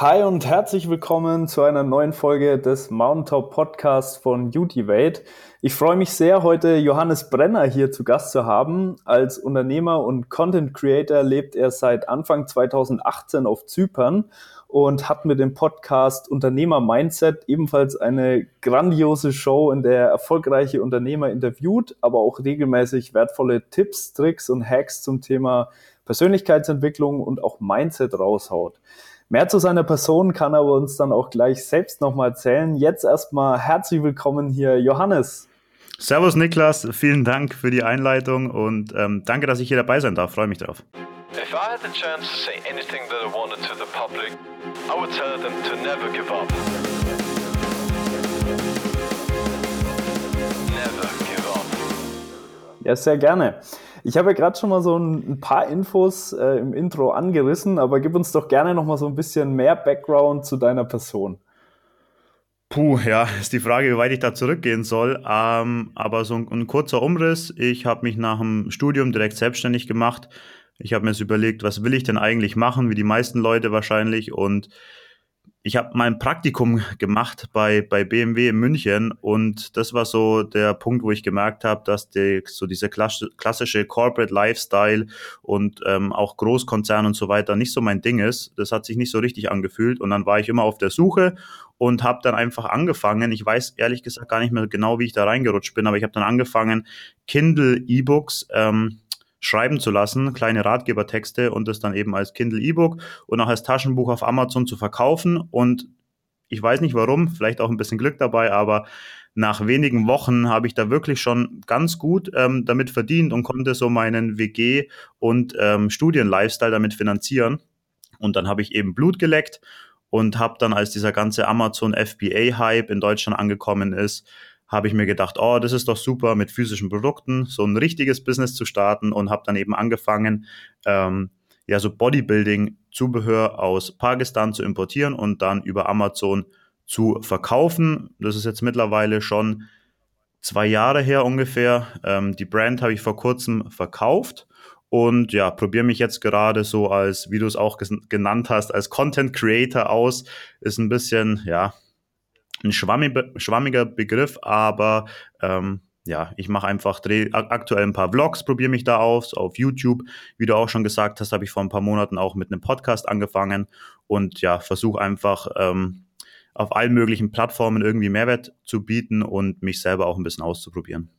Hi und herzlich willkommen zu einer neuen Folge des Mountaintop Podcasts von Utivate. Ich freue mich sehr, heute Johannes Brenner hier zu Gast zu haben. Als Unternehmer und Content Creator lebt er seit Anfang 2018 auf Zypern und hat mit dem Podcast Unternehmer Mindset ebenfalls eine grandiose Show, in der er erfolgreiche Unternehmer interviewt, aber auch regelmäßig wertvolle Tipps, Tricks und Hacks zum Thema Persönlichkeitsentwicklung und auch Mindset raushaut. Mehr zu seiner Person kann er uns dann auch gleich selbst nochmal erzählen. Jetzt erstmal herzlich willkommen hier, Johannes. Servus Niklas, vielen Dank für die Einleitung und ähm, danke, dass ich hier dabei sein darf. Freue mich drauf. If I had the chance to say anything that I wanted to the public, I would tell them to never give up. Never give up. Ja, sehr gerne. Ich habe ja gerade schon mal so ein, ein paar Infos äh, im Intro angerissen, aber gib uns doch gerne noch mal so ein bisschen mehr Background zu deiner Person. Puh, ja, ist die Frage, wie weit ich da zurückgehen soll. Ähm, aber so ein, ein, kurzer Umriss. Ich habe mich nach dem Studium direkt selbstständig gemacht. Ich habe mir jetzt überlegt, was will ich denn eigentlich machen, wie die meisten Leute wahrscheinlich. Und ich habe mein Praktikum gemacht bei, bei BMW in München und das war so der Punkt, wo ich gemerkt habe, dass die, so diese klassische Corporate Lifestyle und ähm, auch Großkonzern und so weiter nicht so mein Ding ist. Das hat sich nicht so richtig angefühlt und dann war ich immer auf der Suche und habe dann einfach angefangen. Ich weiß ehrlich gesagt gar nicht mehr genau, wie ich da reingerutscht bin, aber ich habe dann angefangen, Kindle E-Books ähm, schreiben zu lassen, kleine Ratgebertexte und das dann eben als Kindle E-Book und auch als Taschenbuch auf Amazon zu verkaufen. Und ich weiß nicht warum, vielleicht auch ein bisschen Glück dabei, aber nach wenigen Wochen habe ich da wirklich schon ganz gut ähm, damit verdient und konnte so meinen WG- und ähm, Studien-Lifestyle damit finanzieren. Und dann habe ich eben Blut geleckt und habe dann, als dieser ganze Amazon FBA-Hype in Deutschland angekommen ist, habe ich mir gedacht, oh, das ist doch super, mit physischen Produkten so ein richtiges Business zu starten und habe dann eben angefangen, ähm, ja, so Bodybuilding-Zubehör aus Pakistan zu importieren und dann über Amazon zu verkaufen. Das ist jetzt mittlerweile schon zwei Jahre her ungefähr. Ähm, die Brand habe ich vor kurzem verkauft und ja, probiere mich jetzt gerade so als, wie du es auch genannt hast, als Content Creator aus. Ist ein bisschen, ja, ein schwammiger Begriff, aber ähm, ja, ich mache einfach dreh, aktuell ein paar Vlogs, probiere mich da auf, auf YouTube. Wie du auch schon gesagt hast, habe ich vor ein paar Monaten auch mit einem Podcast angefangen und ja, versuche einfach ähm, auf allen möglichen Plattformen irgendwie Mehrwert zu bieten und mich selber auch ein bisschen auszuprobieren.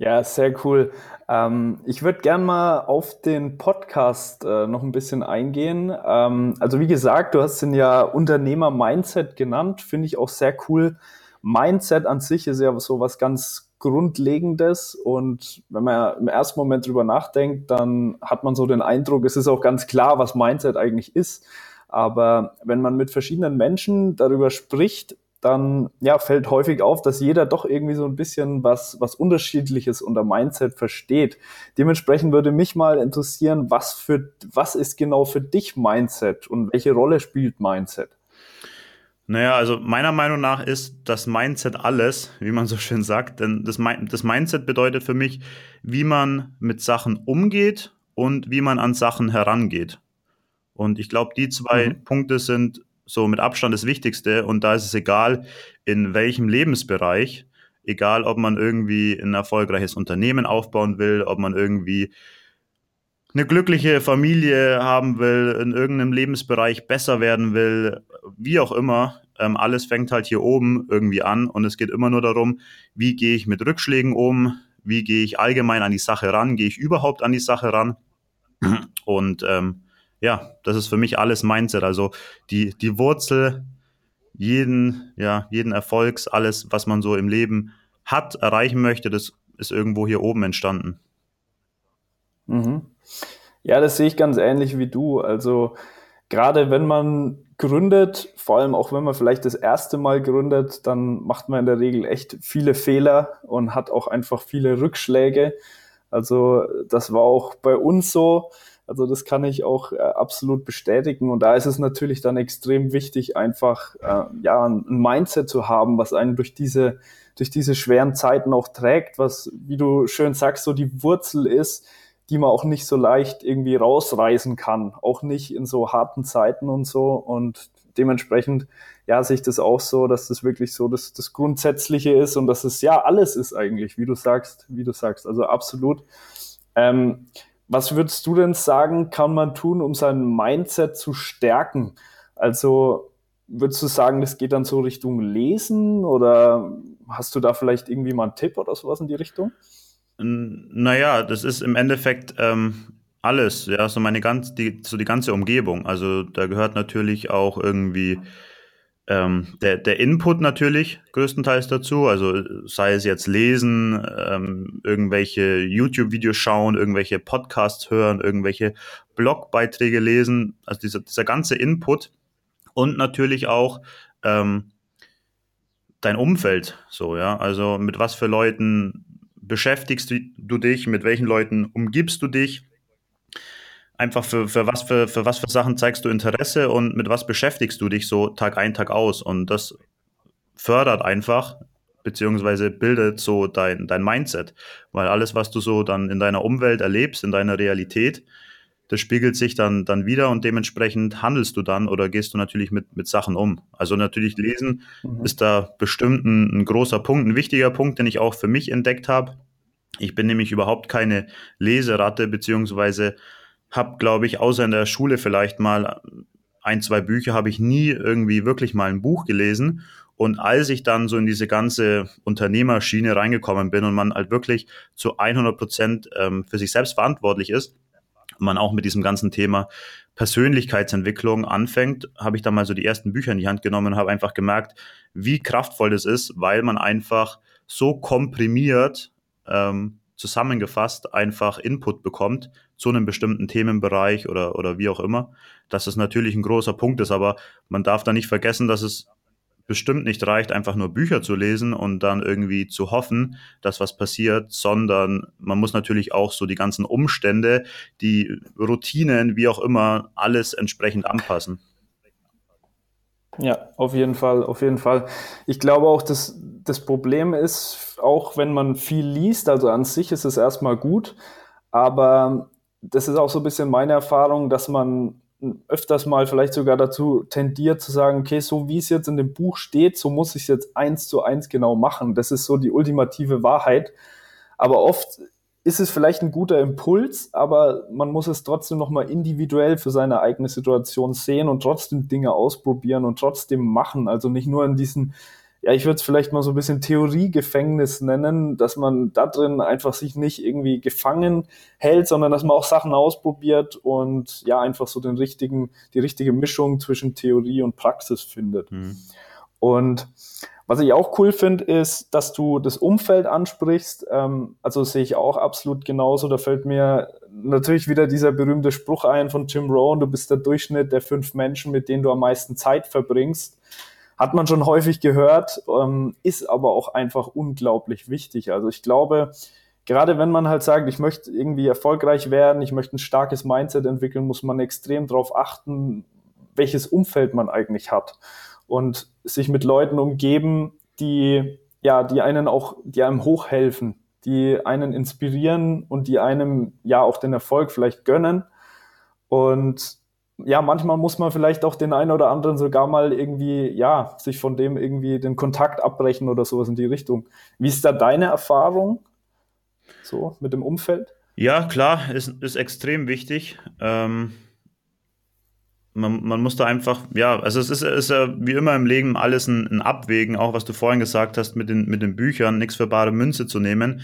Ja, sehr cool. Ähm, ich würde gern mal auf den Podcast äh, noch ein bisschen eingehen. Ähm, also wie gesagt, du hast den ja Unternehmer-Mindset genannt, finde ich auch sehr cool. Mindset an sich ist ja so was ganz Grundlegendes und wenn man im ersten Moment drüber nachdenkt, dann hat man so den Eindruck, es ist auch ganz klar, was Mindset eigentlich ist. Aber wenn man mit verschiedenen Menschen darüber spricht, dann ja, fällt häufig auf, dass jeder doch irgendwie so ein bisschen was, was Unterschiedliches unter Mindset versteht. Dementsprechend würde mich mal interessieren, was für, was ist genau für dich Mindset und welche Rolle spielt Mindset? Naja, also meiner Meinung nach ist das Mindset alles, wie man so schön sagt. Denn das, das Mindset bedeutet für mich, wie man mit Sachen umgeht und wie man an Sachen herangeht. Und ich glaube, die zwei mhm. Punkte sind so mit Abstand das Wichtigste. Und da ist es egal, in welchem Lebensbereich, egal ob man irgendwie ein erfolgreiches Unternehmen aufbauen will, ob man irgendwie eine glückliche Familie haben will, in irgendeinem Lebensbereich besser werden will, wie auch immer. Ähm, alles fängt halt hier oben irgendwie an und es geht immer nur darum, wie gehe ich mit Rückschlägen um, wie gehe ich allgemein an die Sache ran, gehe ich überhaupt an die Sache ran. Und ähm, ja, das ist für mich alles Mindset. Also die, die Wurzel jeden, ja, jeden Erfolgs, alles, was man so im Leben hat, erreichen möchte, das ist irgendwo hier oben entstanden. Mhm. Ja, das sehe ich ganz ähnlich wie du. Also gerade wenn man gründet, vor allem auch wenn man vielleicht das erste Mal gründet, dann macht man in der Regel echt viele Fehler und hat auch einfach viele Rückschläge. Also das war auch bei uns so. Also das kann ich auch äh, absolut bestätigen. Und da ist es natürlich dann extrem wichtig, einfach äh, ja ein Mindset zu haben, was einen durch diese durch diese schweren Zeiten auch trägt, was, wie du schön sagst, so die Wurzel ist, die man auch nicht so leicht irgendwie rausreißen kann, auch nicht in so harten Zeiten und so. Und dementsprechend, ja, sehe ich das auch so, dass das wirklich so das, das Grundsätzliche ist und dass es ja alles ist eigentlich, wie du sagst, wie du sagst. Also absolut. Ähm, was würdest du denn sagen, kann man tun, um sein Mindset zu stärken? Also würdest du sagen, das geht dann so Richtung Lesen oder hast du da vielleicht irgendwie mal einen Tipp oder sowas in die Richtung? Naja, das ist im Endeffekt ähm, alles, ja, so meine ganz, die, so die ganze Umgebung. Also da gehört natürlich auch irgendwie ähm, der, der Input natürlich größtenteils dazu. Also sei es jetzt lesen, ähm, irgendwelche YouTube-Videos schauen, irgendwelche Podcasts hören, irgendwelche Blogbeiträge lesen. Also dieser, dieser ganze Input und natürlich auch ähm, dein Umfeld. So, ja. Also mit was für Leuten beschäftigst du dich, mit welchen Leuten umgibst du dich, einfach für, für, was für, für was für Sachen zeigst du Interesse und mit was beschäftigst du dich so Tag ein, Tag aus. Und das fördert einfach, beziehungsweise bildet so dein, dein Mindset. Weil alles, was du so dann in deiner Umwelt erlebst, in deiner Realität, das spiegelt sich dann, dann wieder und dementsprechend handelst du dann oder gehst du natürlich mit, mit Sachen um. Also natürlich lesen mhm. ist da bestimmt ein, ein großer Punkt, ein wichtiger Punkt, den ich auch für mich entdeckt habe. Ich bin nämlich überhaupt keine Leseratte, beziehungsweise habe, glaube ich, außer in der Schule vielleicht mal ein, zwei Bücher, habe ich nie irgendwie wirklich mal ein Buch gelesen. Und als ich dann so in diese ganze Unternehmerschiene reingekommen bin und man halt wirklich zu 100 Prozent ähm, für sich selbst verantwortlich ist, man auch mit diesem ganzen Thema Persönlichkeitsentwicklung anfängt, habe ich dann mal so die ersten Bücher in die Hand genommen und habe einfach gemerkt, wie kraftvoll das ist, weil man einfach so komprimiert ähm, zusammengefasst einfach Input bekommt zu einem bestimmten Themenbereich oder, oder wie auch immer, dass es natürlich ein großer Punkt ist, aber man darf da nicht vergessen, dass es bestimmt nicht reicht, einfach nur Bücher zu lesen und dann irgendwie zu hoffen, dass was passiert, sondern man muss natürlich auch so die ganzen Umstände, die Routinen, wie auch immer, alles entsprechend anpassen. Ja, auf jeden Fall, auf jeden Fall. Ich glaube auch, dass das Problem ist, auch wenn man viel liest, also an sich ist es erstmal gut, aber das ist auch so ein bisschen meine Erfahrung, dass man öfters mal vielleicht sogar dazu tendiert zu sagen, okay, so wie es jetzt in dem Buch steht, so muss ich es jetzt eins zu eins genau machen. Das ist so die ultimative Wahrheit. Aber oft ist es vielleicht ein guter Impuls, aber man muss es trotzdem nochmal individuell für seine eigene Situation sehen und trotzdem Dinge ausprobieren und trotzdem machen. Also nicht nur in diesen ja, ich würde es vielleicht mal so ein bisschen Theoriegefängnis nennen, dass man da drin einfach sich nicht irgendwie gefangen hält, sondern dass man auch Sachen ausprobiert und ja, einfach so den richtigen, die richtige Mischung zwischen Theorie und Praxis findet. Mhm. Und was ich auch cool finde, ist, dass du das Umfeld ansprichst. Ähm, also sehe ich auch absolut genauso. Da fällt mir natürlich wieder dieser berühmte Spruch ein von Jim Rohn, du bist der Durchschnitt der fünf Menschen, mit denen du am meisten Zeit verbringst hat man schon häufig gehört, ähm, ist aber auch einfach unglaublich wichtig. Also ich glaube, gerade wenn man halt sagt, ich möchte irgendwie erfolgreich werden, ich möchte ein starkes Mindset entwickeln, muss man extrem darauf achten, welches Umfeld man eigentlich hat und sich mit Leuten umgeben, die ja, die einen auch, die einem hochhelfen, die einen inspirieren und die einem ja auch den Erfolg vielleicht gönnen. Und ja, manchmal muss man vielleicht auch den einen oder anderen sogar mal irgendwie, ja, sich von dem irgendwie den Kontakt abbrechen oder sowas in die Richtung. Wie ist da deine Erfahrung so mit dem Umfeld? Ja, klar, ist, ist extrem wichtig. Ähm, man, man muss da einfach, ja, also es ist, ist ja wie immer im Leben alles ein, ein Abwägen, auch was du vorhin gesagt hast mit den, mit den Büchern, nichts für bare Münze zu nehmen.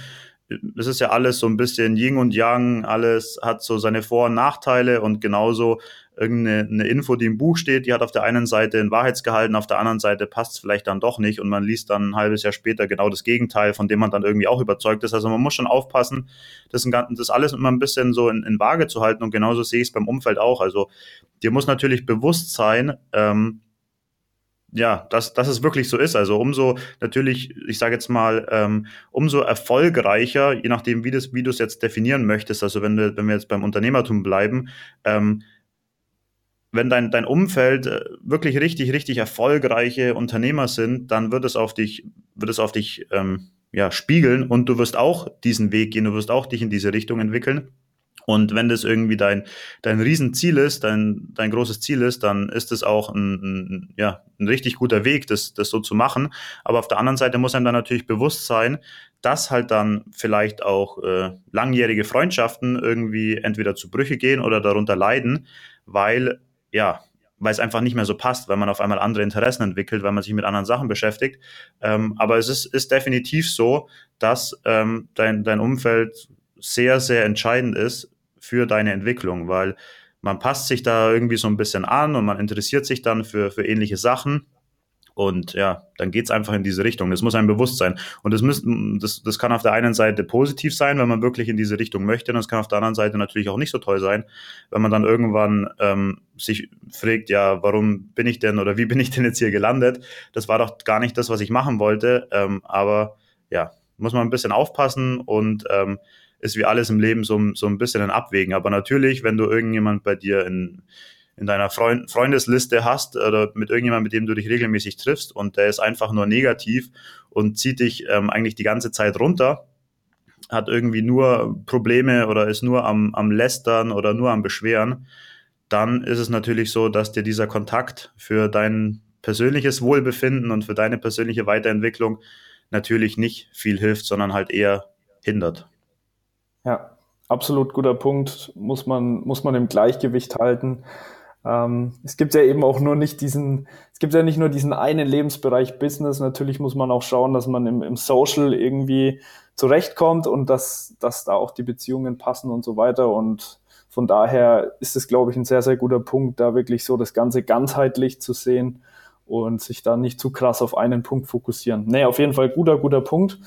Es ist ja alles so ein bisschen Yin und Yang, alles hat so seine Vor- und Nachteile und genauso irgendeine eine Info, die im Buch steht, die hat auf der einen Seite ein Wahrheitsgehalt, auf der anderen Seite passt es vielleicht dann doch nicht und man liest dann ein halbes Jahr später genau das Gegenteil, von dem man dann irgendwie auch überzeugt ist. Also man muss schon aufpassen, das, das alles immer ein bisschen so in, in Waage zu halten und genauso sehe ich es beim Umfeld auch. Also dir muss natürlich bewusst sein, ähm, ja, dass, dass es wirklich so ist. Also umso natürlich, ich sage jetzt mal, ähm, umso erfolgreicher, je nachdem, wie, das, wie du es jetzt definieren möchtest, also wenn, du, wenn wir jetzt beim Unternehmertum bleiben, ähm, wenn dein, dein Umfeld äh, wirklich richtig, richtig erfolgreiche Unternehmer sind, dann wird es auf dich, wird es auf dich ähm, ja, spiegeln und du wirst auch diesen Weg gehen, du wirst auch dich in diese Richtung entwickeln. Und wenn das irgendwie dein, dein Riesenziel ist, dein, dein großes Ziel ist, dann ist es auch ein, ein, ja, ein richtig guter Weg, das, das so zu machen. Aber auf der anderen Seite muss einem dann natürlich bewusst sein, dass halt dann vielleicht auch äh, langjährige Freundschaften irgendwie entweder zu Brüche gehen oder darunter leiden, weil, ja, weil es einfach nicht mehr so passt, weil man auf einmal andere Interessen entwickelt, weil man sich mit anderen Sachen beschäftigt. Ähm, aber es ist, ist definitiv so, dass ähm, dein, dein Umfeld sehr, sehr entscheidend ist für deine Entwicklung, weil man passt sich da irgendwie so ein bisschen an und man interessiert sich dann für, für ähnliche Sachen. Und ja, dann geht's einfach in diese Richtung. Das muss einem bewusst sein. Und das, müssen, das, das kann auf der einen Seite positiv sein, wenn man wirklich in diese Richtung möchte. Und das kann auf der anderen Seite natürlich auch nicht so toll sein, wenn man dann irgendwann ähm, sich fragt, ja, warum bin ich denn oder wie bin ich denn jetzt hier gelandet? Das war doch gar nicht das, was ich machen wollte. Ähm, aber ja, muss man ein bisschen aufpassen und ähm, ist wie alles im Leben so, so ein bisschen ein Abwägen. Aber natürlich, wenn du irgendjemand bei dir in, in deiner Freund Freundesliste hast oder mit irgendjemandem, mit dem du dich regelmäßig triffst und der ist einfach nur negativ und zieht dich ähm, eigentlich die ganze Zeit runter, hat irgendwie nur Probleme oder ist nur am, am Lästern oder nur am Beschweren, dann ist es natürlich so, dass dir dieser Kontakt für dein persönliches Wohlbefinden und für deine persönliche Weiterentwicklung natürlich nicht viel hilft, sondern halt eher hindert. Ja, absolut guter Punkt. Muss man, muss man im Gleichgewicht halten. Ähm, es gibt ja eben auch nur nicht diesen, es gibt ja nicht nur diesen einen Lebensbereich Business. Natürlich muss man auch schauen, dass man im, im Social irgendwie zurechtkommt und dass, dass da auch die Beziehungen passen und so weiter. Und von daher ist es, glaube ich, ein sehr, sehr guter Punkt, da wirklich so das Ganze ganzheitlich zu sehen und sich da nicht zu krass auf einen Punkt fokussieren. Nee, auf jeden Fall guter, guter Punkt.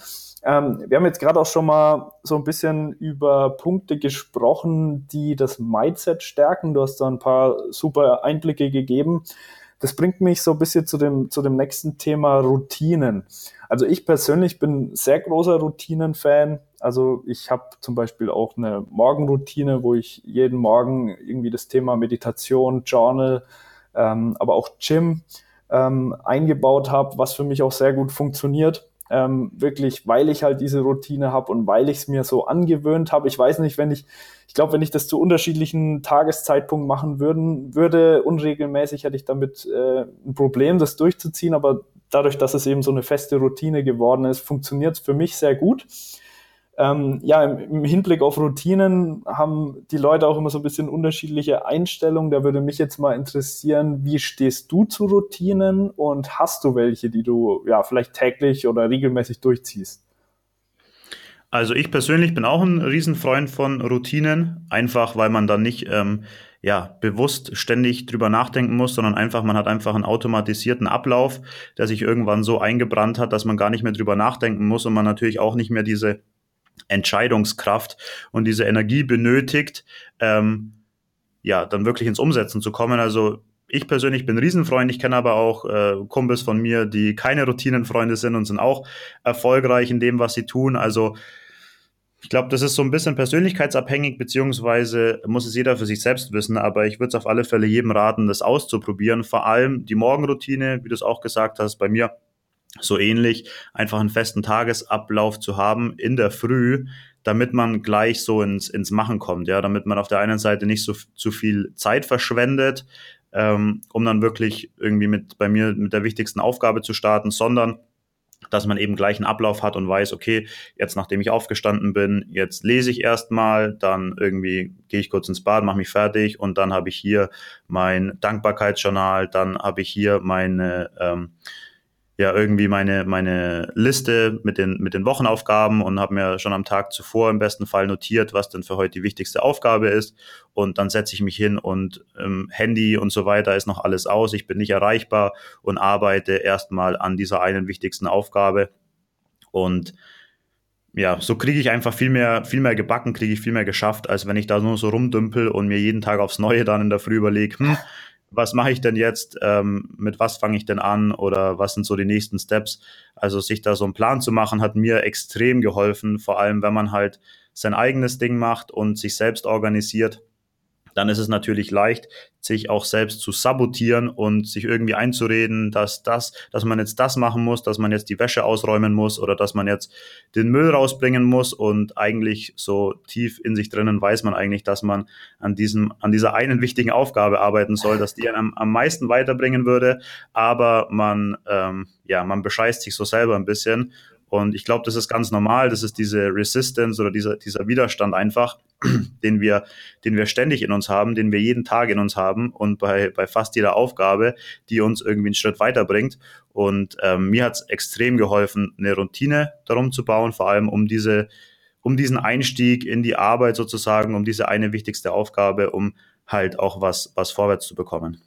Ähm, wir haben jetzt gerade auch schon mal so ein bisschen über Punkte gesprochen, die das Mindset stärken. Du hast da ein paar super Einblicke gegeben. Das bringt mich so ein bisschen zu dem, zu dem nächsten Thema Routinen. Also ich persönlich bin sehr großer Routinen-Fan. Also ich habe zum Beispiel auch eine Morgenroutine, wo ich jeden Morgen irgendwie das Thema Meditation, Journal, ähm, aber auch Gym ähm, eingebaut habe, was für mich auch sehr gut funktioniert ähm, wirklich, weil ich halt diese Routine habe und weil ich es mir so angewöhnt habe. Ich weiß nicht, wenn ich, ich glaube, wenn ich das zu unterschiedlichen Tageszeitpunkten machen würden, würde, unregelmäßig hätte ich damit äh, ein Problem, das durchzuziehen, aber dadurch, dass es eben so eine feste Routine geworden ist, funktioniert es für mich sehr gut. Ähm, ja, im, Hinblick auf Routinen haben die Leute auch immer so ein bisschen unterschiedliche Einstellungen. Da würde mich jetzt mal interessieren, wie stehst du zu Routinen und hast du welche, die du ja vielleicht täglich oder regelmäßig durchziehst? Also ich persönlich bin auch ein Riesenfreund von Routinen, einfach weil man dann nicht ähm, ja, bewusst ständig drüber nachdenken muss, sondern einfach, man hat einfach einen automatisierten Ablauf, der sich irgendwann so eingebrannt hat, dass man gar nicht mehr drüber nachdenken muss und man natürlich auch nicht mehr diese Entscheidungskraft und diese Energie benötigt, ähm, ja, dann wirklich ins Umsetzen zu kommen. Also ich persönlich bin Riesenfreund, ich kenne aber auch äh, Kumpels von mir, die keine Routinenfreunde sind und sind auch erfolgreich in dem, was sie tun. Also ich glaube, das ist so ein bisschen persönlichkeitsabhängig, beziehungsweise muss es jeder für sich selbst wissen, aber ich würde es auf alle Fälle jedem raten, das auszuprobieren. Vor allem die Morgenroutine, wie du es auch gesagt hast, bei mir so ähnlich, einfach einen festen Tagesablauf zu haben in der Früh, damit man gleich so ins, ins Machen kommt, ja, damit man auf der einen Seite nicht so zu viel Zeit verschwendet, ähm, um dann wirklich irgendwie mit bei mir mit der wichtigsten Aufgabe zu starten, sondern dass man eben gleich einen Ablauf hat und weiß, okay, jetzt nachdem ich aufgestanden bin, jetzt lese ich erstmal, dann irgendwie gehe ich kurz ins Bad, mache mich fertig und dann habe ich hier mein Dankbarkeitsjournal, dann habe ich hier meine ähm, ja irgendwie meine, meine Liste mit den, mit den Wochenaufgaben und habe mir schon am Tag zuvor im besten Fall notiert, was denn für heute die wichtigste Aufgabe ist. Und dann setze ich mich hin und ähm, Handy und so weiter ist noch alles aus. Ich bin nicht erreichbar und arbeite erstmal an dieser einen wichtigsten Aufgabe. Und ja, so kriege ich einfach viel mehr, viel mehr gebacken, kriege ich viel mehr geschafft, als wenn ich da nur so rumdümpel und mir jeden Tag aufs Neue dann in der Früh überlege, hm, was mache ich denn jetzt, ähm, mit was fange ich denn an oder was sind so die nächsten Steps. Also sich da so einen Plan zu machen, hat mir extrem geholfen, vor allem wenn man halt sein eigenes Ding macht und sich selbst organisiert. Dann ist es natürlich leicht, sich auch selbst zu sabotieren und sich irgendwie einzureden, dass das, dass man jetzt das machen muss, dass man jetzt die Wäsche ausräumen muss oder dass man jetzt den Müll rausbringen muss. Und eigentlich so tief in sich drinnen weiß man eigentlich, dass man an diesem, an dieser einen wichtigen Aufgabe arbeiten soll, dass die am, am meisten weiterbringen würde, aber man, ähm, ja, man bescheißt sich so selber ein bisschen und ich glaube, das ist ganz normal. Das ist diese Resistance oder dieser, dieser Widerstand einfach, den wir, den wir ständig in uns haben, den wir jeden Tag in uns haben und bei, bei fast jeder Aufgabe, die uns irgendwie einen Schritt weiterbringt. Und ähm, mir hat es extrem geholfen, eine Routine darum zu bauen, vor allem um diese, um diesen Einstieg in die Arbeit sozusagen, um diese eine wichtigste Aufgabe, um halt auch was, was vorwärts zu bekommen.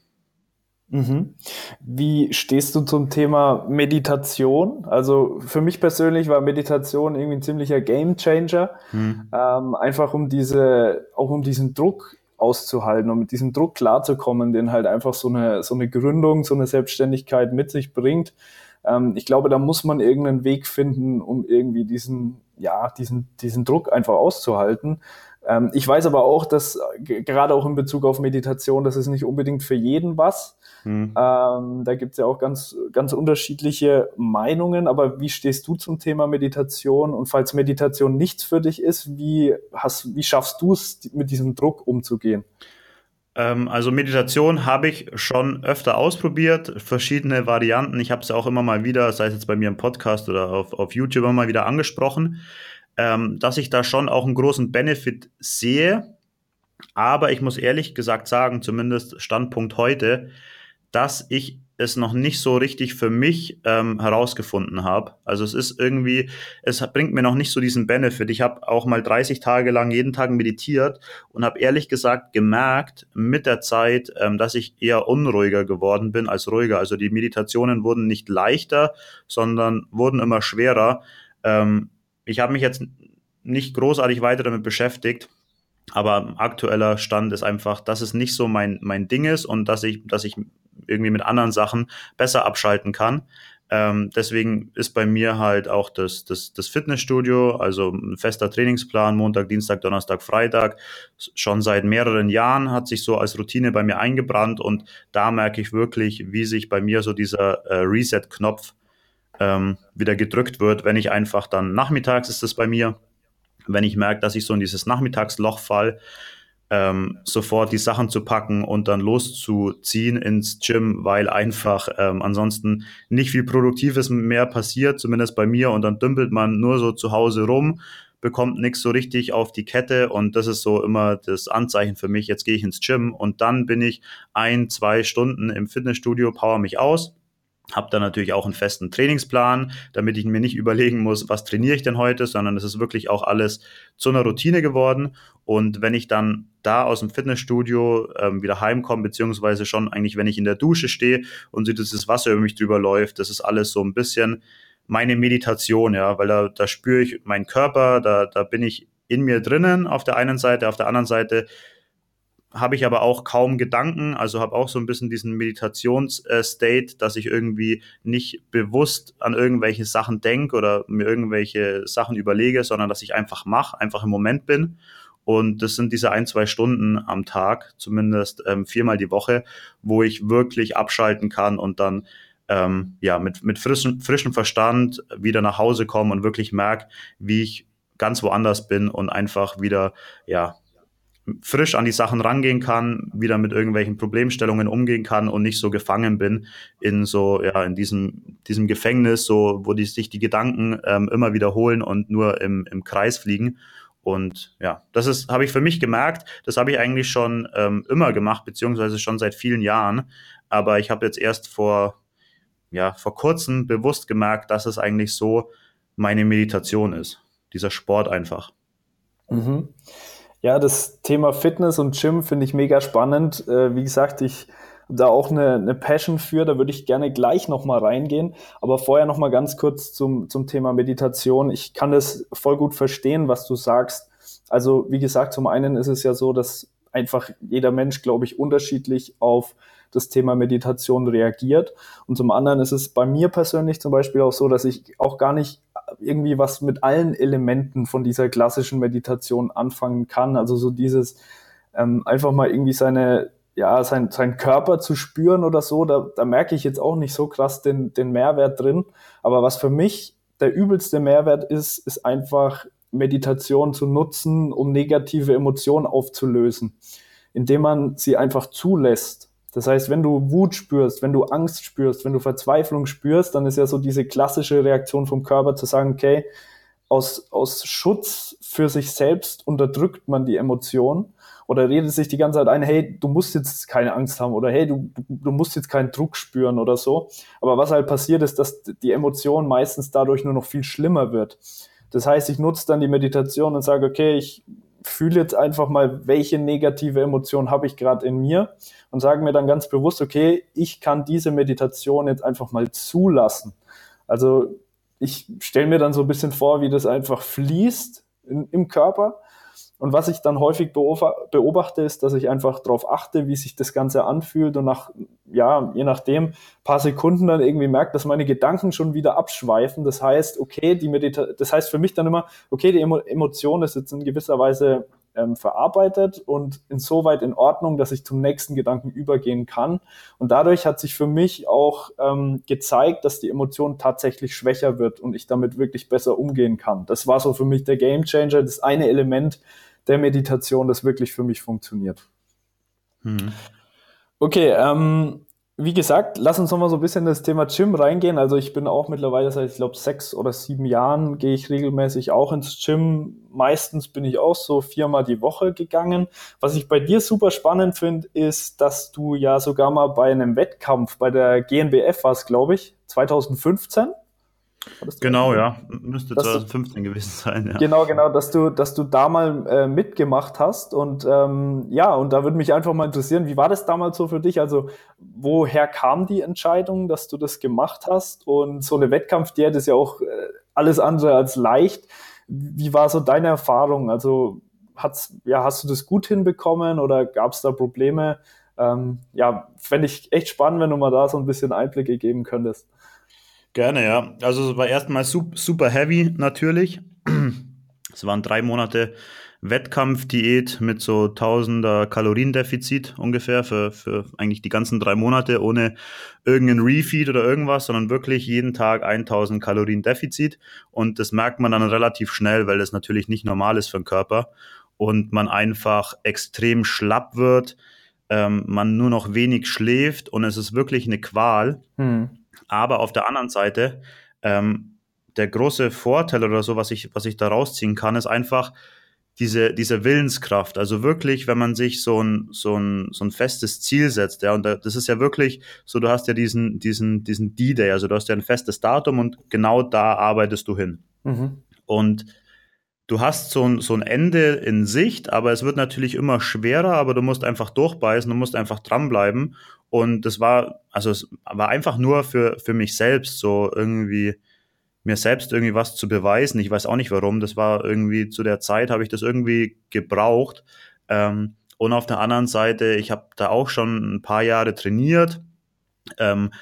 Mhm. Wie stehst du zum Thema Meditation? Also für mich persönlich war Meditation irgendwie ein ziemlicher Gamechanger, mhm. ähm, einfach um diese, auch um diesen Druck auszuhalten, um mit diesem Druck klarzukommen, den halt einfach so eine, so eine Gründung, so eine Selbstständigkeit mit sich bringt. Ähm, ich glaube, da muss man irgendeinen Weg finden, um irgendwie diesen, ja, diesen, diesen Druck einfach auszuhalten. Ähm, ich weiß aber auch, dass gerade auch in Bezug auf Meditation, das ist nicht unbedingt für jeden was. Mhm. Ähm, da gibt es ja auch ganz, ganz unterschiedliche Meinungen. Aber wie stehst du zum Thema Meditation? Und falls Meditation nichts für dich ist, wie, hast, wie schaffst du es, mit diesem Druck umzugehen? Ähm, also Meditation habe ich schon öfter ausprobiert, verschiedene Varianten. Ich habe es auch immer mal wieder, sei es jetzt bei mir im Podcast oder auf, auf YouTube immer mal wieder angesprochen ähm, dass ich da schon auch einen großen Benefit sehe. Aber ich muss ehrlich gesagt sagen, zumindest Standpunkt heute, dass ich es noch nicht so richtig für mich ähm, herausgefunden habe. Also es ist irgendwie, es bringt mir noch nicht so diesen Benefit. Ich habe auch mal 30 Tage lang jeden Tag meditiert und habe ehrlich gesagt gemerkt mit der Zeit, ähm, dass ich eher unruhiger geworden bin als ruhiger. Also die Meditationen wurden nicht leichter, sondern wurden immer schwerer. Ähm, ich habe mich jetzt nicht großartig weiter damit beschäftigt, aber aktueller Stand ist einfach, dass es nicht so mein, mein Ding ist und dass ich, dass ich irgendwie mit anderen Sachen besser abschalten kann. Ähm, deswegen ist bei mir halt auch das, das, das Fitnessstudio, also ein fester Trainingsplan, Montag, Dienstag, Donnerstag, Freitag, schon seit mehreren Jahren hat sich so als Routine bei mir eingebrannt und da merke ich wirklich, wie sich bei mir so dieser äh, Reset-Knopf ähm, wieder gedrückt wird, wenn ich einfach dann nachmittags ist es bei mir, wenn ich merke, dass ich so in dieses Nachmittagsloch fall, ähm, sofort die Sachen zu packen und dann loszuziehen ins Gym, weil einfach ähm, ansonsten nicht viel Produktives mehr passiert, zumindest bei mir, und dann dümpelt man nur so zu Hause rum, bekommt nichts so richtig auf die Kette. Und das ist so immer das Anzeichen für mich, jetzt gehe ich ins Gym und dann bin ich ein, zwei Stunden im Fitnessstudio, power mich aus habe dann natürlich auch einen festen Trainingsplan, damit ich mir nicht überlegen muss, was trainiere ich denn heute, sondern es ist wirklich auch alles zu einer Routine geworden. Und wenn ich dann da aus dem Fitnessstudio ähm, wieder heimkomme, beziehungsweise schon eigentlich, wenn ich in der Dusche stehe und so dieses Wasser über mich drüber läuft, das ist alles so ein bisschen meine Meditation, ja, weil da, da spüre ich meinen Körper, da, da bin ich in mir drinnen auf der einen Seite, auf der anderen Seite habe ich aber auch kaum Gedanken, also habe auch so ein bisschen diesen Meditationsstate, dass ich irgendwie nicht bewusst an irgendwelche Sachen denke oder mir irgendwelche Sachen überlege, sondern dass ich einfach mache, einfach im Moment bin. Und das sind diese ein, zwei Stunden am Tag, zumindest ähm, viermal die Woche, wo ich wirklich abschalten kann und dann ähm, ja mit, mit frischem, frischem Verstand wieder nach Hause komme und wirklich merke, wie ich ganz woanders bin und einfach wieder ja frisch an die Sachen rangehen kann, wieder mit irgendwelchen Problemstellungen umgehen kann und nicht so gefangen bin in so, ja, in diesem, diesem Gefängnis, so, wo die, sich die Gedanken ähm, immer wiederholen und nur im, im Kreis fliegen. Und ja, das ist, habe ich für mich gemerkt, das habe ich eigentlich schon ähm, immer gemacht, beziehungsweise schon seit vielen Jahren. Aber ich habe jetzt erst vor, ja, vor kurzem bewusst gemerkt, dass es eigentlich so meine Meditation ist. Dieser Sport einfach. Mhm. Ja, das Thema Fitness und Gym finde ich mega spannend. Äh, wie gesagt, ich habe da auch eine, eine Passion für, da würde ich gerne gleich nochmal reingehen. Aber vorher nochmal ganz kurz zum, zum Thema Meditation. Ich kann das voll gut verstehen, was du sagst. Also, wie gesagt, zum einen ist es ja so, dass einfach jeder Mensch, glaube ich, unterschiedlich auf das Thema Meditation reagiert. Und zum anderen ist es bei mir persönlich zum Beispiel auch so, dass ich auch gar nicht irgendwie was mit allen Elementen von dieser klassischen Meditation anfangen kann. Also so dieses ähm, einfach mal irgendwie seine, ja, sein, sein Körper zu spüren oder so, da, da merke ich jetzt auch nicht so krass den, den Mehrwert drin. Aber was für mich der übelste Mehrwert ist, ist einfach Meditation zu nutzen, um negative Emotionen aufzulösen, indem man sie einfach zulässt. Das heißt, wenn du Wut spürst, wenn du Angst spürst, wenn du Verzweiflung spürst, dann ist ja so diese klassische Reaktion vom Körper zu sagen, okay, aus, aus Schutz für sich selbst unterdrückt man die Emotion oder redet sich die ganze Zeit ein, hey, du musst jetzt keine Angst haben oder hey, du, du musst jetzt keinen Druck spüren oder so. Aber was halt passiert ist, dass die Emotion meistens dadurch nur noch viel schlimmer wird. Das heißt, ich nutze dann die Meditation und sage, okay, ich fühle jetzt einfach mal, welche negative Emotion habe ich gerade in mir und sage mir dann ganz bewusst, okay, ich kann diese Meditation jetzt einfach mal zulassen. Also ich stelle mir dann so ein bisschen vor, wie das einfach fließt in, im Körper und was ich dann häufig beobachte, ist, dass ich einfach darauf achte, wie sich das Ganze anfühlt und nach, ja, je nachdem, paar Sekunden dann irgendwie merkt, dass meine Gedanken schon wieder abschweifen. Das heißt, okay, die Medita das heißt für mich dann immer, okay, die Emo Emotion ist jetzt in gewisser Weise ähm, verarbeitet und insoweit in Ordnung, dass ich zum nächsten Gedanken übergehen kann. Und dadurch hat sich für mich auch ähm, gezeigt, dass die Emotion tatsächlich schwächer wird und ich damit wirklich besser umgehen kann. Das war so für mich der Game Changer, das eine Element der Meditation, das wirklich für mich funktioniert. Mhm. Okay, ähm, wie gesagt, lass uns noch mal so ein bisschen in das Thema Gym reingehen. Also ich bin auch mittlerweile seit, ich glaube, sechs oder sieben Jahren gehe ich regelmäßig auch ins Gym. Meistens bin ich auch so viermal die Woche gegangen. Was ich bei dir super spannend finde, ist, dass du ja sogar mal bei einem Wettkampf bei der GNBF warst, glaube ich, 2015. Genau, ja. Müsste 2015 du, gewesen sein, ja. Genau, genau, dass du, dass du da mal äh, mitgemacht hast. Und ähm, ja, und da würde mich einfach mal interessieren, wie war das damals so für dich? Also, woher kam die Entscheidung, dass du das gemacht hast? Und so eine Wettkampfdiät ist ja auch äh, alles andere als leicht. Wie war so deine Erfahrung? Also, hat's, ja, hast du das gut hinbekommen oder gab es da Probleme? Ähm, ja, fände ich echt spannend, wenn du mal da so ein bisschen Einblicke geben könntest. Gerne, ja. Also es war erstmal super heavy natürlich. Es waren drei Monate Wettkampfdiät mit so 1000er Kaloriendefizit ungefähr für, für eigentlich die ganzen drei Monate ohne irgendeinen Refeed oder irgendwas, sondern wirklich jeden Tag 1000 Kalorien Defizit. Und das merkt man dann relativ schnell, weil das natürlich nicht normal ist für den Körper und man einfach extrem schlapp wird, ähm, man nur noch wenig schläft und es ist wirklich eine Qual. Hm. Aber auf der anderen Seite, ähm, der große Vorteil oder so, was ich, was ich da rausziehen kann, ist einfach diese, diese Willenskraft. Also wirklich, wenn man sich so ein, so ein, so ein festes Ziel setzt, ja, und das ist ja wirklich so, du hast ja diesen, diesen, diesen D-Day, also du hast ja ein festes Datum und genau da arbeitest du hin. Mhm. Und du hast so ein, so ein Ende in Sicht, aber es wird natürlich immer schwerer, aber du musst einfach durchbeißen, du musst einfach dranbleiben. Und das war, also es war einfach nur für, für mich selbst so irgendwie, mir selbst irgendwie was zu beweisen. Ich weiß auch nicht warum. Das war irgendwie zu der Zeit, habe ich das irgendwie gebraucht. Ähm, und auf der anderen Seite, ich habe da auch schon ein paar Jahre trainiert. Ähm,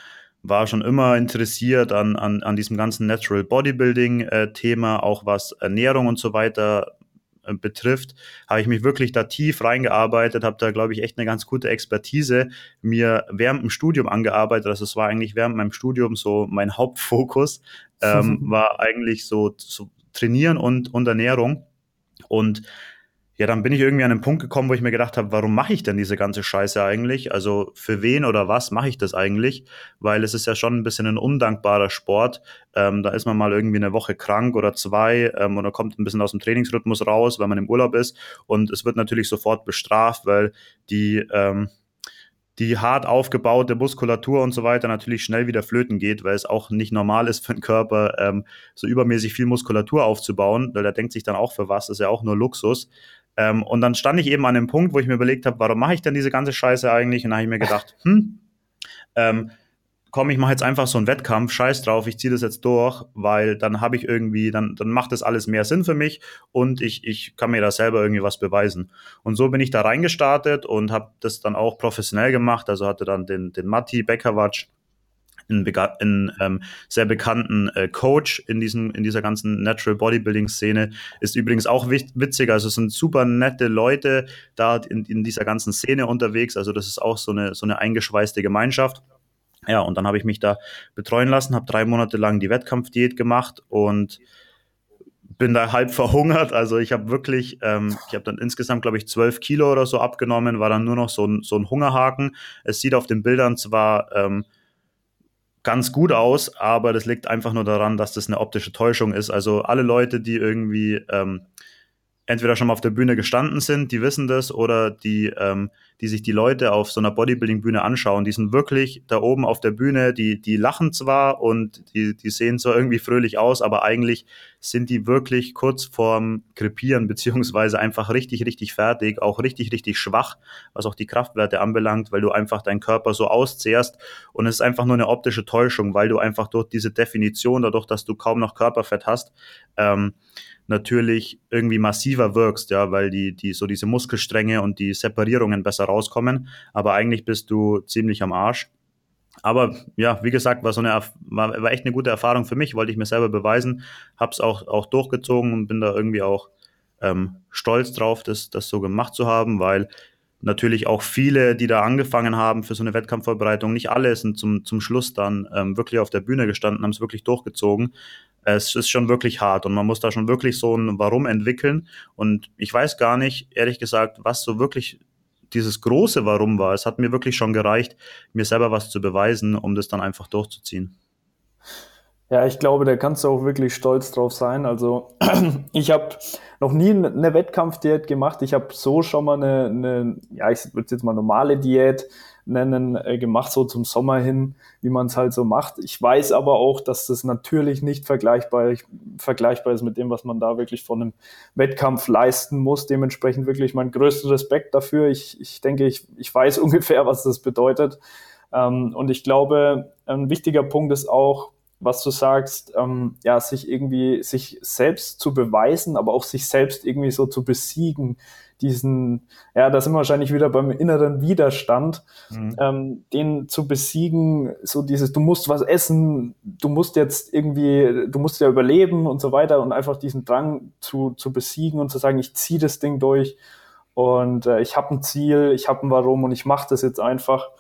war schon immer interessiert an, an, an diesem ganzen Natural Bodybuilding-Thema, äh, auch was Ernährung und so weiter äh, betrifft, habe ich mich wirklich da tief reingearbeitet, habe da, glaube ich, echt eine ganz gute Expertise mir während dem Studium angearbeitet. Also es war eigentlich während meinem Studium so mein Hauptfokus, ähm, war eigentlich so, so Trainieren und, und Ernährung. Und ja, dann bin ich irgendwie an einen Punkt gekommen, wo ich mir gedacht habe, warum mache ich denn diese ganze Scheiße eigentlich? Also für wen oder was mache ich das eigentlich? Weil es ist ja schon ein bisschen ein undankbarer Sport. Ähm, da ist man mal irgendwie eine Woche krank oder zwei ähm, oder kommt ein bisschen aus dem Trainingsrhythmus raus, weil man im Urlaub ist. Und es wird natürlich sofort bestraft, weil die, ähm, die hart aufgebaute Muskulatur und so weiter natürlich schnell wieder flöten geht, weil es auch nicht normal ist für den Körper, ähm, so übermäßig viel Muskulatur aufzubauen, weil der denkt sich dann auch für was, das ist ja auch nur Luxus. Ähm, und dann stand ich eben an dem Punkt, wo ich mir überlegt habe, warum mache ich denn diese ganze Scheiße eigentlich? Und dann habe ich mir gedacht, hm, ähm, komm, ich mache jetzt einfach so einen Wettkampf, scheiß drauf, ich ziehe das jetzt durch, weil dann habe ich irgendwie, dann, dann macht das alles mehr Sinn für mich und ich, ich kann mir da selber irgendwie was beweisen. Und so bin ich da reingestartet und habe das dann auch professionell gemacht, also hatte dann den, den Matti Beckerwatsch einen, einen ähm, sehr bekannten äh, Coach in, diesem, in dieser ganzen Natural Bodybuilding-Szene. Ist übrigens auch witzig, also es sind super nette Leute da in, in dieser ganzen Szene unterwegs. Also das ist auch so eine, so eine eingeschweißte Gemeinschaft. Ja, und dann habe ich mich da betreuen lassen, habe drei Monate lang die Wettkampfdiät gemacht und bin da halb verhungert. Also ich habe wirklich, ähm, ich habe dann insgesamt, glaube ich, zwölf Kilo oder so abgenommen, war dann nur noch so ein, so ein Hungerhaken. Es sieht auf den Bildern zwar ähm, ganz gut aus, aber das liegt einfach nur daran, dass das eine optische Täuschung ist. Also alle Leute, die irgendwie ähm, entweder schon mal auf der Bühne gestanden sind, die wissen das, oder die, ähm, die sich die Leute auf so einer Bodybuilding-Bühne anschauen, die sind wirklich da oben auf der Bühne, die, die lachen zwar und die, die sehen so irgendwie fröhlich aus, aber eigentlich sind die wirklich kurz vorm Krepieren, beziehungsweise einfach richtig, richtig fertig, auch richtig, richtig schwach, was auch die Kraftwerte anbelangt, weil du einfach deinen Körper so auszehrst. Und es ist einfach nur eine optische Täuschung, weil du einfach durch diese Definition, dadurch, dass du kaum noch Körperfett hast, ähm, natürlich irgendwie massiver wirkst, ja, weil die, die so diese Muskelstränge und die Separierungen besser rauskommen. Aber eigentlich bist du ziemlich am Arsch. Aber ja, wie gesagt, war so eine war, war echt eine gute Erfahrung für mich, wollte ich mir selber beweisen, hab's auch, auch durchgezogen und bin da irgendwie auch ähm, stolz drauf, das, das so gemacht zu haben, weil natürlich auch viele, die da angefangen haben für so eine Wettkampfvorbereitung, nicht alle sind zum, zum Schluss dann ähm, wirklich auf der Bühne gestanden, haben es wirklich durchgezogen es ist schon wirklich hart und man muss da schon wirklich so ein Warum entwickeln. Und ich weiß gar nicht, ehrlich gesagt, was so wirklich dieses große Warum war. Es hat mir wirklich schon gereicht, mir selber was zu beweisen, um das dann einfach durchzuziehen. Ja, ich glaube, da kannst du auch wirklich stolz drauf sein. Also ich habe noch nie eine Wettkampfdiät gemacht. Ich habe so schon mal eine, eine ja, ich würde jetzt mal normale Diät nennen, äh, gemacht, so zum Sommer hin, wie man es halt so macht. Ich weiß aber auch, dass das natürlich nicht vergleichbar, vergleichbar ist mit dem, was man da wirklich von einem Wettkampf leisten muss. Dementsprechend wirklich mein größter Respekt dafür. Ich, ich denke, ich, ich weiß ungefähr, was das bedeutet. Ähm, und ich glaube, ein wichtiger Punkt ist auch, was du sagst, ähm, ja, sich irgendwie, sich selbst zu beweisen, aber auch sich selbst irgendwie so zu besiegen, diesen, ja, da sind wir wahrscheinlich wieder beim inneren Widerstand, mhm. ähm, den zu besiegen, so dieses, du musst was essen, du musst jetzt irgendwie, du musst ja überleben und so weiter und einfach diesen Drang zu, zu besiegen und zu sagen, ich ziehe das Ding durch und äh, ich habe ein Ziel, ich habe ein Warum und ich mache das jetzt einfach.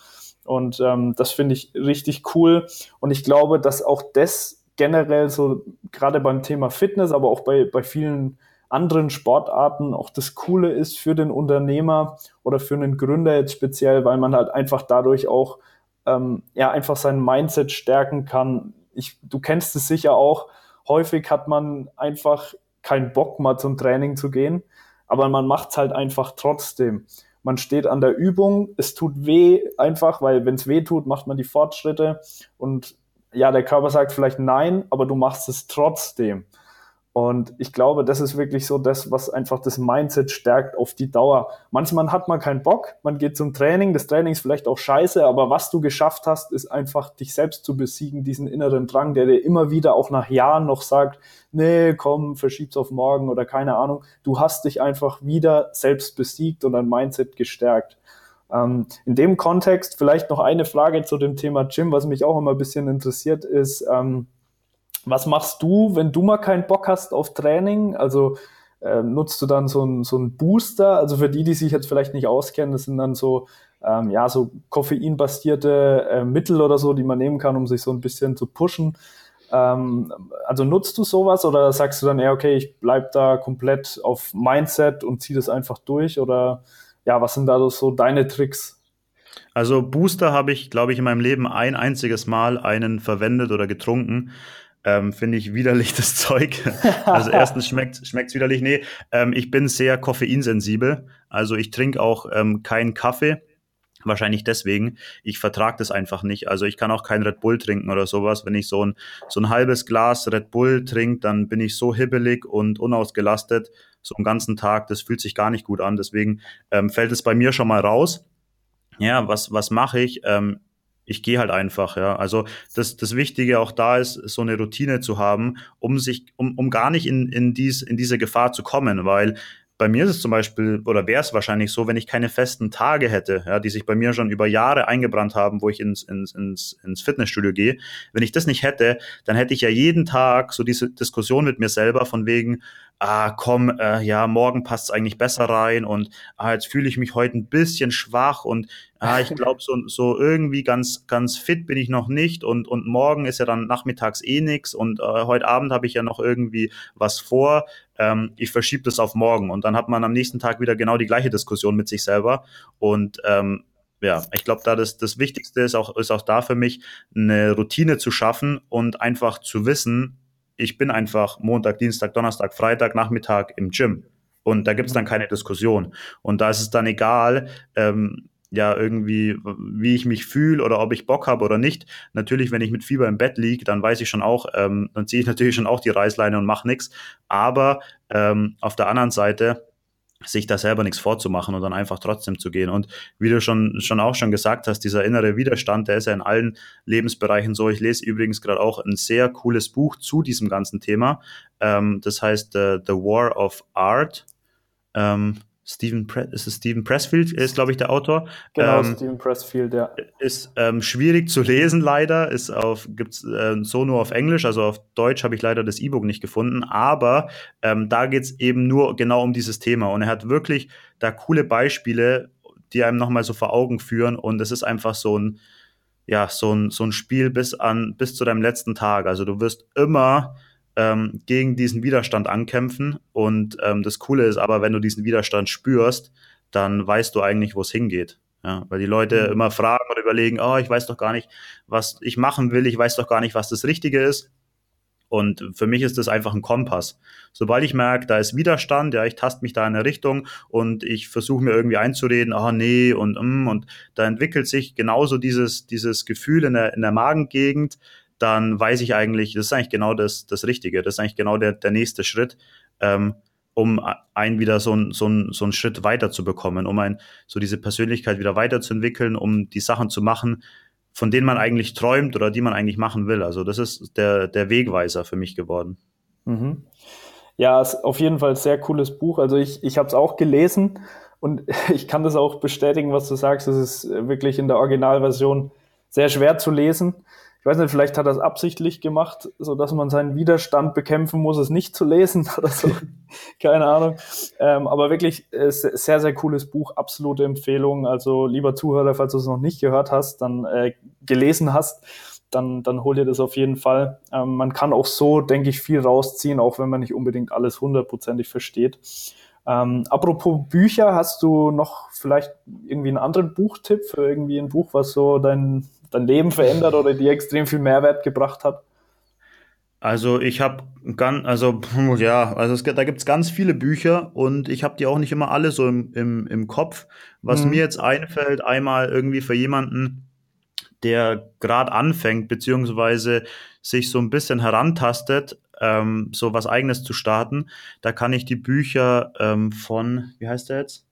Und ähm, das finde ich richtig cool. Und ich glaube, dass auch das generell so, gerade beim Thema Fitness, aber auch bei, bei vielen anderen Sportarten auch das Coole ist für den Unternehmer oder für einen Gründer jetzt speziell, weil man halt einfach dadurch auch ähm, ja einfach sein Mindset stärken kann. Ich, du kennst es sicher auch. Häufig hat man einfach keinen Bock mal zum Training zu gehen, aber man macht es halt einfach trotzdem man steht an der Übung, es tut weh einfach, weil wenn es weh tut, macht man die Fortschritte und ja, der Körper sagt vielleicht nein, aber du machst es trotzdem. Und ich glaube, das ist wirklich so das, was einfach das Mindset stärkt auf die Dauer. Manchmal hat man keinen Bock, man geht zum Training, das Training ist vielleicht auch scheiße, aber was du geschafft hast, ist einfach dich selbst zu besiegen, diesen inneren Drang, der dir immer wieder auch nach Jahren noch sagt, nee, komm, verschieb's auf morgen oder keine Ahnung. Du hast dich einfach wieder selbst besiegt und dein Mindset gestärkt. Ähm, in dem Kontext vielleicht noch eine Frage zu dem Thema Gym, was mich auch immer ein bisschen interessiert ist, ähm, was machst du, wenn du mal keinen Bock hast auf Training? Also äh, nutzt du dann so einen so Booster? Also für die, die sich jetzt vielleicht nicht auskennen, das sind dann so ähm, ja so koffeinbasierte äh, Mittel oder so, die man nehmen kann, um sich so ein bisschen zu pushen. Ähm, also nutzt du sowas oder sagst du dann eher, okay, ich bleib da komplett auf Mindset und ziehe das einfach durch? Oder ja, was sind da so deine Tricks? Also Booster habe ich, glaube ich, in meinem Leben ein einziges Mal einen verwendet oder getrunken ähm, finde ich widerlich das Zeug. Also erstens schmeckt es widerlich. Nee, ähm, ich bin sehr koffeinsensibel. Also ich trinke auch ähm, keinen Kaffee. Wahrscheinlich deswegen. Ich vertrage das einfach nicht. Also ich kann auch kein Red Bull trinken oder sowas. Wenn ich so ein, so ein halbes Glas Red Bull trinke, dann bin ich so hibbelig und unausgelastet. So einen ganzen Tag, das fühlt sich gar nicht gut an. Deswegen ähm, fällt es bei mir schon mal raus. Ja, was, was mache ich? Ähm, ich gehe halt einfach, ja. Also das, das Wichtige auch da ist, so eine Routine zu haben, um sich, um, um gar nicht in, in, dies, in diese Gefahr zu kommen, weil bei mir ist es zum Beispiel, oder wäre es wahrscheinlich so, wenn ich keine festen Tage hätte, ja, die sich bei mir schon über Jahre eingebrannt haben, wo ich ins, ins, ins, ins Fitnessstudio gehe. Wenn ich das nicht hätte, dann hätte ich ja jeden Tag so diese Diskussion mit mir selber von wegen, ah, komm, äh, ja, morgen passt es eigentlich besser rein und ah, jetzt fühle ich mich heute ein bisschen schwach und ah, ich glaube, so, so irgendwie ganz, ganz fit bin ich noch nicht und, und morgen ist ja dann nachmittags eh nix und äh, heute Abend habe ich ja noch irgendwie was vor. Ähm, ich verschiebe das auf morgen und dann hat man am nächsten Tag wieder genau die gleiche Diskussion mit sich selber und ähm, ja, ich glaube, da das, das Wichtigste ist auch, ist auch da für mich, eine Routine zu schaffen und einfach zu wissen, ich bin einfach Montag, Dienstag, Donnerstag, Freitag, Nachmittag im Gym. Und da gibt es dann keine Diskussion. Und da ist es dann egal, ähm, ja, irgendwie, wie ich mich fühle oder ob ich Bock habe oder nicht. Natürlich, wenn ich mit Fieber im Bett liege, dann weiß ich schon auch, ähm, dann ziehe ich natürlich schon auch die Reißleine und mache nichts. Aber ähm, auf der anderen Seite sich da selber nichts vorzumachen und dann einfach trotzdem zu gehen. Und wie du schon, schon auch schon gesagt hast, dieser innere Widerstand, der ist ja in allen Lebensbereichen so. Ich lese übrigens gerade auch ein sehr cooles Buch zu diesem ganzen Thema. Ähm, das heißt uh, The War of Art. Ähm, Stephen Pre ist es Stephen Pressfield, ist, glaube ich, der Autor. Genau, ähm, Stephen Pressfield, ja. Ist ähm, schwierig zu lesen, leider. Ist auf, gibt's äh, so nur auf Englisch, also auf Deutsch habe ich leider das E-Book nicht gefunden. Aber ähm, da geht's eben nur genau um dieses Thema. Und er hat wirklich da coole Beispiele, die einem nochmal so vor Augen führen. Und es ist einfach so ein, ja, so ein, so ein Spiel bis an, bis zu deinem letzten Tag. Also du wirst immer ähm, gegen diesen Widerstand ankämpfen. Und ähm, das Coole ist aber, wenn du diesen Widerstand spürst, dann weißt du eigentlich, wo es hingeht. Ja, weil die Leute mhm. immer fragen oder überlegen, oh, ich weiß doch gar nicht, was ich machen will, ich weiß doch gar nicht, was das Richtige ist. Und für mich ist das einfach ein Kompass. Sobald ich merke, da ist Widerstand, ja, ich taste mich da in eine Richtung und ich versuche mir irgendwie einzureden, ah oh, nee und mm, und da entwickelt sich genauso dieses dieses Gefühl in der in der Magengegend, dann weiß ich eigentlich, das ist eigentlich genau das, das Richtige, das ist eigentlich genau der, der nächste Schritt, ähm, um einen wieder so, so, so einen Schritt weiter zu bekommen, um ein, so diese Persönlichkeit wieder weiterzuentwickeln, um die Sachen zu machen, von denen man eigentlich träumt oder die man eigentlich machen will. Also das ist der, der Wegweiser für mich geworden. Mhm. Ja, ist auf jeden Fall ein sehr cooles Buch. Also ich, ich habe es auch gelesen und ich kann das auch bestätigen, was du sagst. Es ist wirklich in der Originalversion sehr schwer zu lesen ich weiß nicht, vielleicht hat er es absichtlich gemacht, so dass man seinen Widerstand bekämpfen muss, es nicht zu lesen oder so. Keine Ahnung. Ähm, aber wirklich äh, sehr, sehr cooles Buch, absolute Empfehlung. Also lieber Zuhörer, falls du es noch nicht gehört hast, dann äh, gelesen hast, dann, dann hol dir das auf jeden Fall. Ähm, man kann auch so, denke ich, viel rausziehen, auch wenn man nicht unbedingt alles hundertprozentig versteht. Ähm, apropos Bücher, hast du noch vielleicht irgendwie einen anderen Buchtipp für irgendwie ein Buch, was so dein dein Leben verändert oder dir extrem viel Mehrwert gebracht hat? Also ich habe ganz, also ja, also es, da gibt's ganz viele Bücher und ich habe die auch nicht immer alle so im, im, im Kopf. Was mhm. mir jetzt einfällt, einmal irgendwie für jemanden, der gerade anfängt, beziehungsweise sich so ein bisschen herantastet, ähm, so was eigenes zu starten, da kann ich die Bücher ähm, von, wie heißt der jetzt?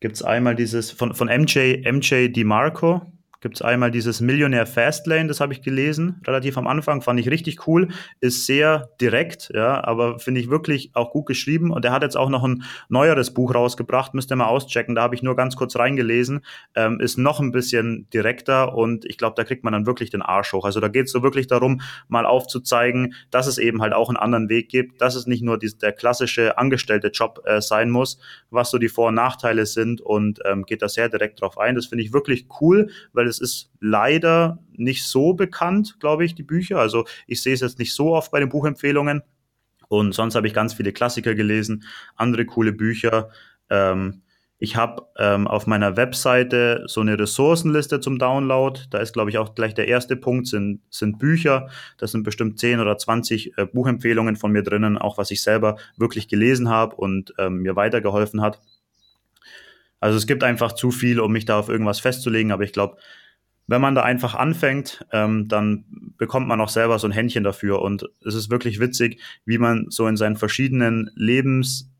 Gibt's einmal dieses von, von MJ, MJ DiMarco, gibt es einmal dieses Millionär Fastlane, das habe ich gelesen, relativ am Anfang, fand ich richtig cool, ist sehr direkt, ja, aber finde ich wirklich auch gut geschrieben und er hat jetzt auch noch ein neueres Buch rausgebracht, müsst ihr mal auschecken, da habe ich nur ganz kurz reingelesen, ähm, ist noch ein bisschen direkter und ich glaube, da kriegt man dann wirklich den Arsch hoch. Also da geht es so wirklich darum, mal aufzuzeigen, dass es eben halt auch einen anderen Weg gibt, dass es nicht nur die, der klassische angestellte Job äh, sein muss, was so die Vor- und Nachteile sind und ähm, geht da sehr direkt drauf ein. Das finde ich wirklich cool, weil weil es ist leider nicht so bekannt, glaube ich, die Bücher. Also ich sehe es jetzt nicht so oft bei den Buchempfehlungen. Und sonst habe ich ganz viele Klassiker gelesen, andere coole Bücher. Ähm, ich habe ähm, auf meiner Webseite so eine Ressourcenliste zum Download. Da ist, glaube ich, auch gleich der erste Punkt, sind, sind Bücher. Das sind bestimmt 10 oder 20 äh, Buchempfehlungen von mir drinnen, auch was ich selber wirklich gelesen habe und ähm, mir weitergeholfen hat. Also es gibt einfach zu viel, um mich da auf irgendwas festzulegen, aber ich glaube, wenn man da einfach anfängt, ähm, dann bekommt man auch selber so ein Händchen dafür. Und es ist wirklich witzig, wie man so in seinen verschiedenen Lebensbereichen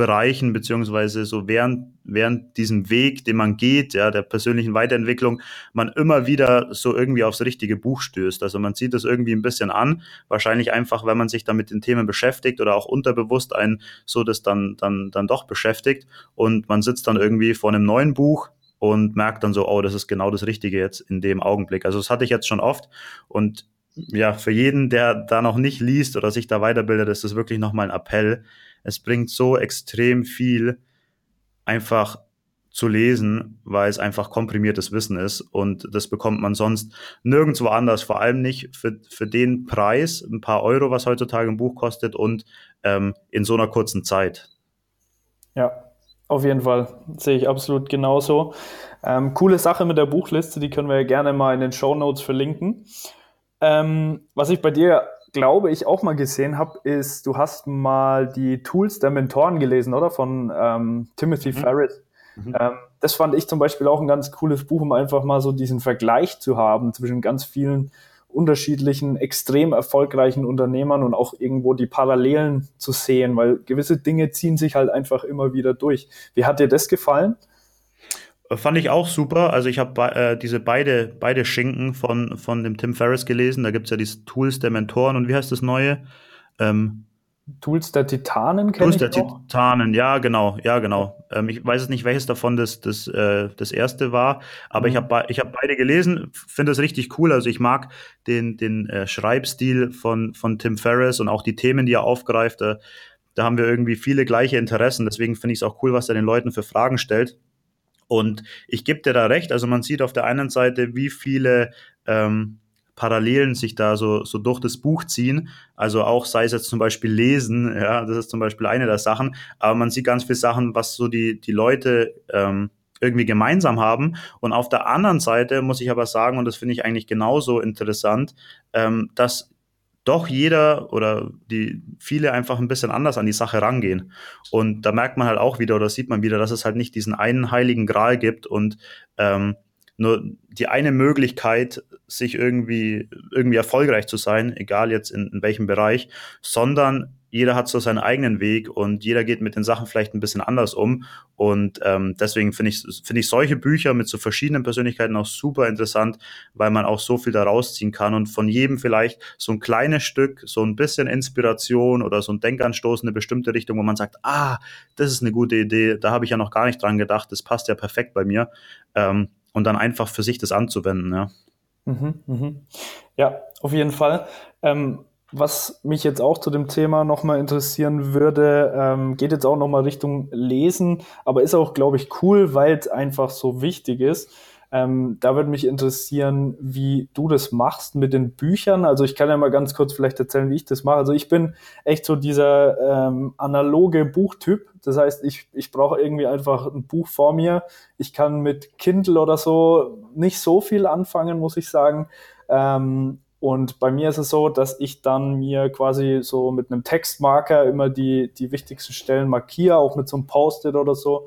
Berufsbereichen, beziehungsweise so während, während diesem Weg, den man geht, ja, der persönlichen Weiterentwicklung, man immer wieder so irgendwie aufs richtige Buch stößt. Also man zieht das irgendwie ein bisschen an, wahrscheinlich einfach, wenn man sich dann mit den Themen beschäftigt oder auch unterbewusst einen so das dann, dann, dann doch beschäftigt und man sitzt dann irgendwie vor einem neuen Buch, und merkt dann so, oh, das ist genau das Richtige jetzt in dem Augenblick. Also das hatte ich jetzt schon oft und ja, für jeden, der da noch nicht liest oder sich da weiterbildet, ist das wirklich nochmal ein Appell. Es bringt so extrem viel, einfach zu lesen, weil es einfach komprimiertes Wissen ist und das bekommt man sonst nirgendwo anders, vor allem nicht für, für den Preis, ein paar Euro, was heutzutage ein Buch kostet und ähm, in so einer kurzen Zeit. Ja, auf jeden Fall, sehe ich absolut genauso. Ähm, coole Sache mit der Buchliste, die können wir ja gerne mal in den Show Notes verlinken. Ähm, was ich bei dir, glaube ich, auch mal gesehen habe, ist, du hast mal die Tools der Mentoren gelesen, oder? Von ähm, Timothy mhm. Ferris. Mhm. Ähm, das fand ich zum Beispiel auch ein ganz cooles Buch, um einfach mal so diesen Vergleich zu haben zwischen ganz vielen unterschiedlichen, extrem erfolgreichen Unternehmern und auch irgendwo die Parallelen zu sehen, weil gewisse Dinge ziehen sich halt einfach immer wieder durch. Wie hat dir das gefallen? Fand ich auch super. Also ich habe äh, diese beide, beide Schinken von, von dem Tim Ferriss gelesen. Da gibt es ja die Tools der Mentoren und wie heißt das neue? Ähm, Tools der Titanen kenne ich Tools der noch. Titanen, ja, genau, ja, genau. Ähm, ich weiß es nicht, welches davon das, das, äh, das erste war, aber mhm. ich habe ich hab beide gelesen, finde das richtig cool. Also ich mag den, den äh, Schreibstil von, von Tim Ferriss und auch die Themen, die er aufgreift. Äh, da haben wir irgendwie viele gleiche Interessen. Deswegen finde ich es auch cool, was er den Leuten für Fragen stellt. Und ich gebe dir da recht, also man sieht auf der einen Seite, wie viele ähm, Parallelen sich da so, so durch das Buch ziehen. Also auch sei es jetzt zum Beispiel Lesen, ja, das ist zum Beispiel eine der Sachen, aber man sieht ganz viele Sachen, was so die, die Leute ähm, irgendwie gemeinsam haben. Und auf der anderen Seite muss ich aber sagen, und das finde ich eigentlich genauso interessant, ähm, dass doch jeder oder die viele einfach ein bisschen anders an die Sache rangehen. Und da merkt man halt auch wieder oder sieht man wieder, dass es halt nicht diesen einen heiligen Gral gibt und ähm, nur die eine Möglichkeit, sich irgendwie, irgendwie erfolgreich zu sein, egal jetzt in, in welchem Bereich, sondern jeder hat so seinen eigenen Weg und jeder geht mit den Sachen vielleicht ein bisschen anders um. Und ähm, deswegen finde ich, finde ich solche Bücher mit so verschiedenen Persönlichkeiten auch super interessant, weil man auch so viel da rausziehen kann und von jedem vielleicht so ein kleines Stück, so ein bisschen Inspiration oder so ein Denkanstoß in eine bestimmte Richtung, wo man sagt, ah, das ist eine gute Idee, da habe ich ja noch gar nicht dran gedacht, das passt ja perfekt bei mir. Ähm, und dann einfach für sich das anzuwenden, ja. Mhm, mhm. Ja, auf jeden Fall. Ähm, was mich jetzt auch zu dem Thema nochmal interessieren würde, ähm, geht jetzt auch nochmal Richtung Lesen, aber ist auch, glaube ich, cool, weil es einfach so wichtig ist. Ähm, da würde mich interessieren, wie du das machst mit den Büchern. Also ich kann ja mal ganz kurz vielleicht erzählen, wie ich das mache. Also ich bin echt so dieser ähm, analoge Buchtyp. Das heißt, ich, ich brauche irgendwie einfach ein Buch vor mir. Ich kann mit Kindle oder so nicht so viel anfangen, muss ich sagen. Ähm, und bei mir ist es so, dass ich dann mir quasi so mit einem Textmarker immer die, die wichtigsten Stellen markiere, auch mit so einem Post-it oder so.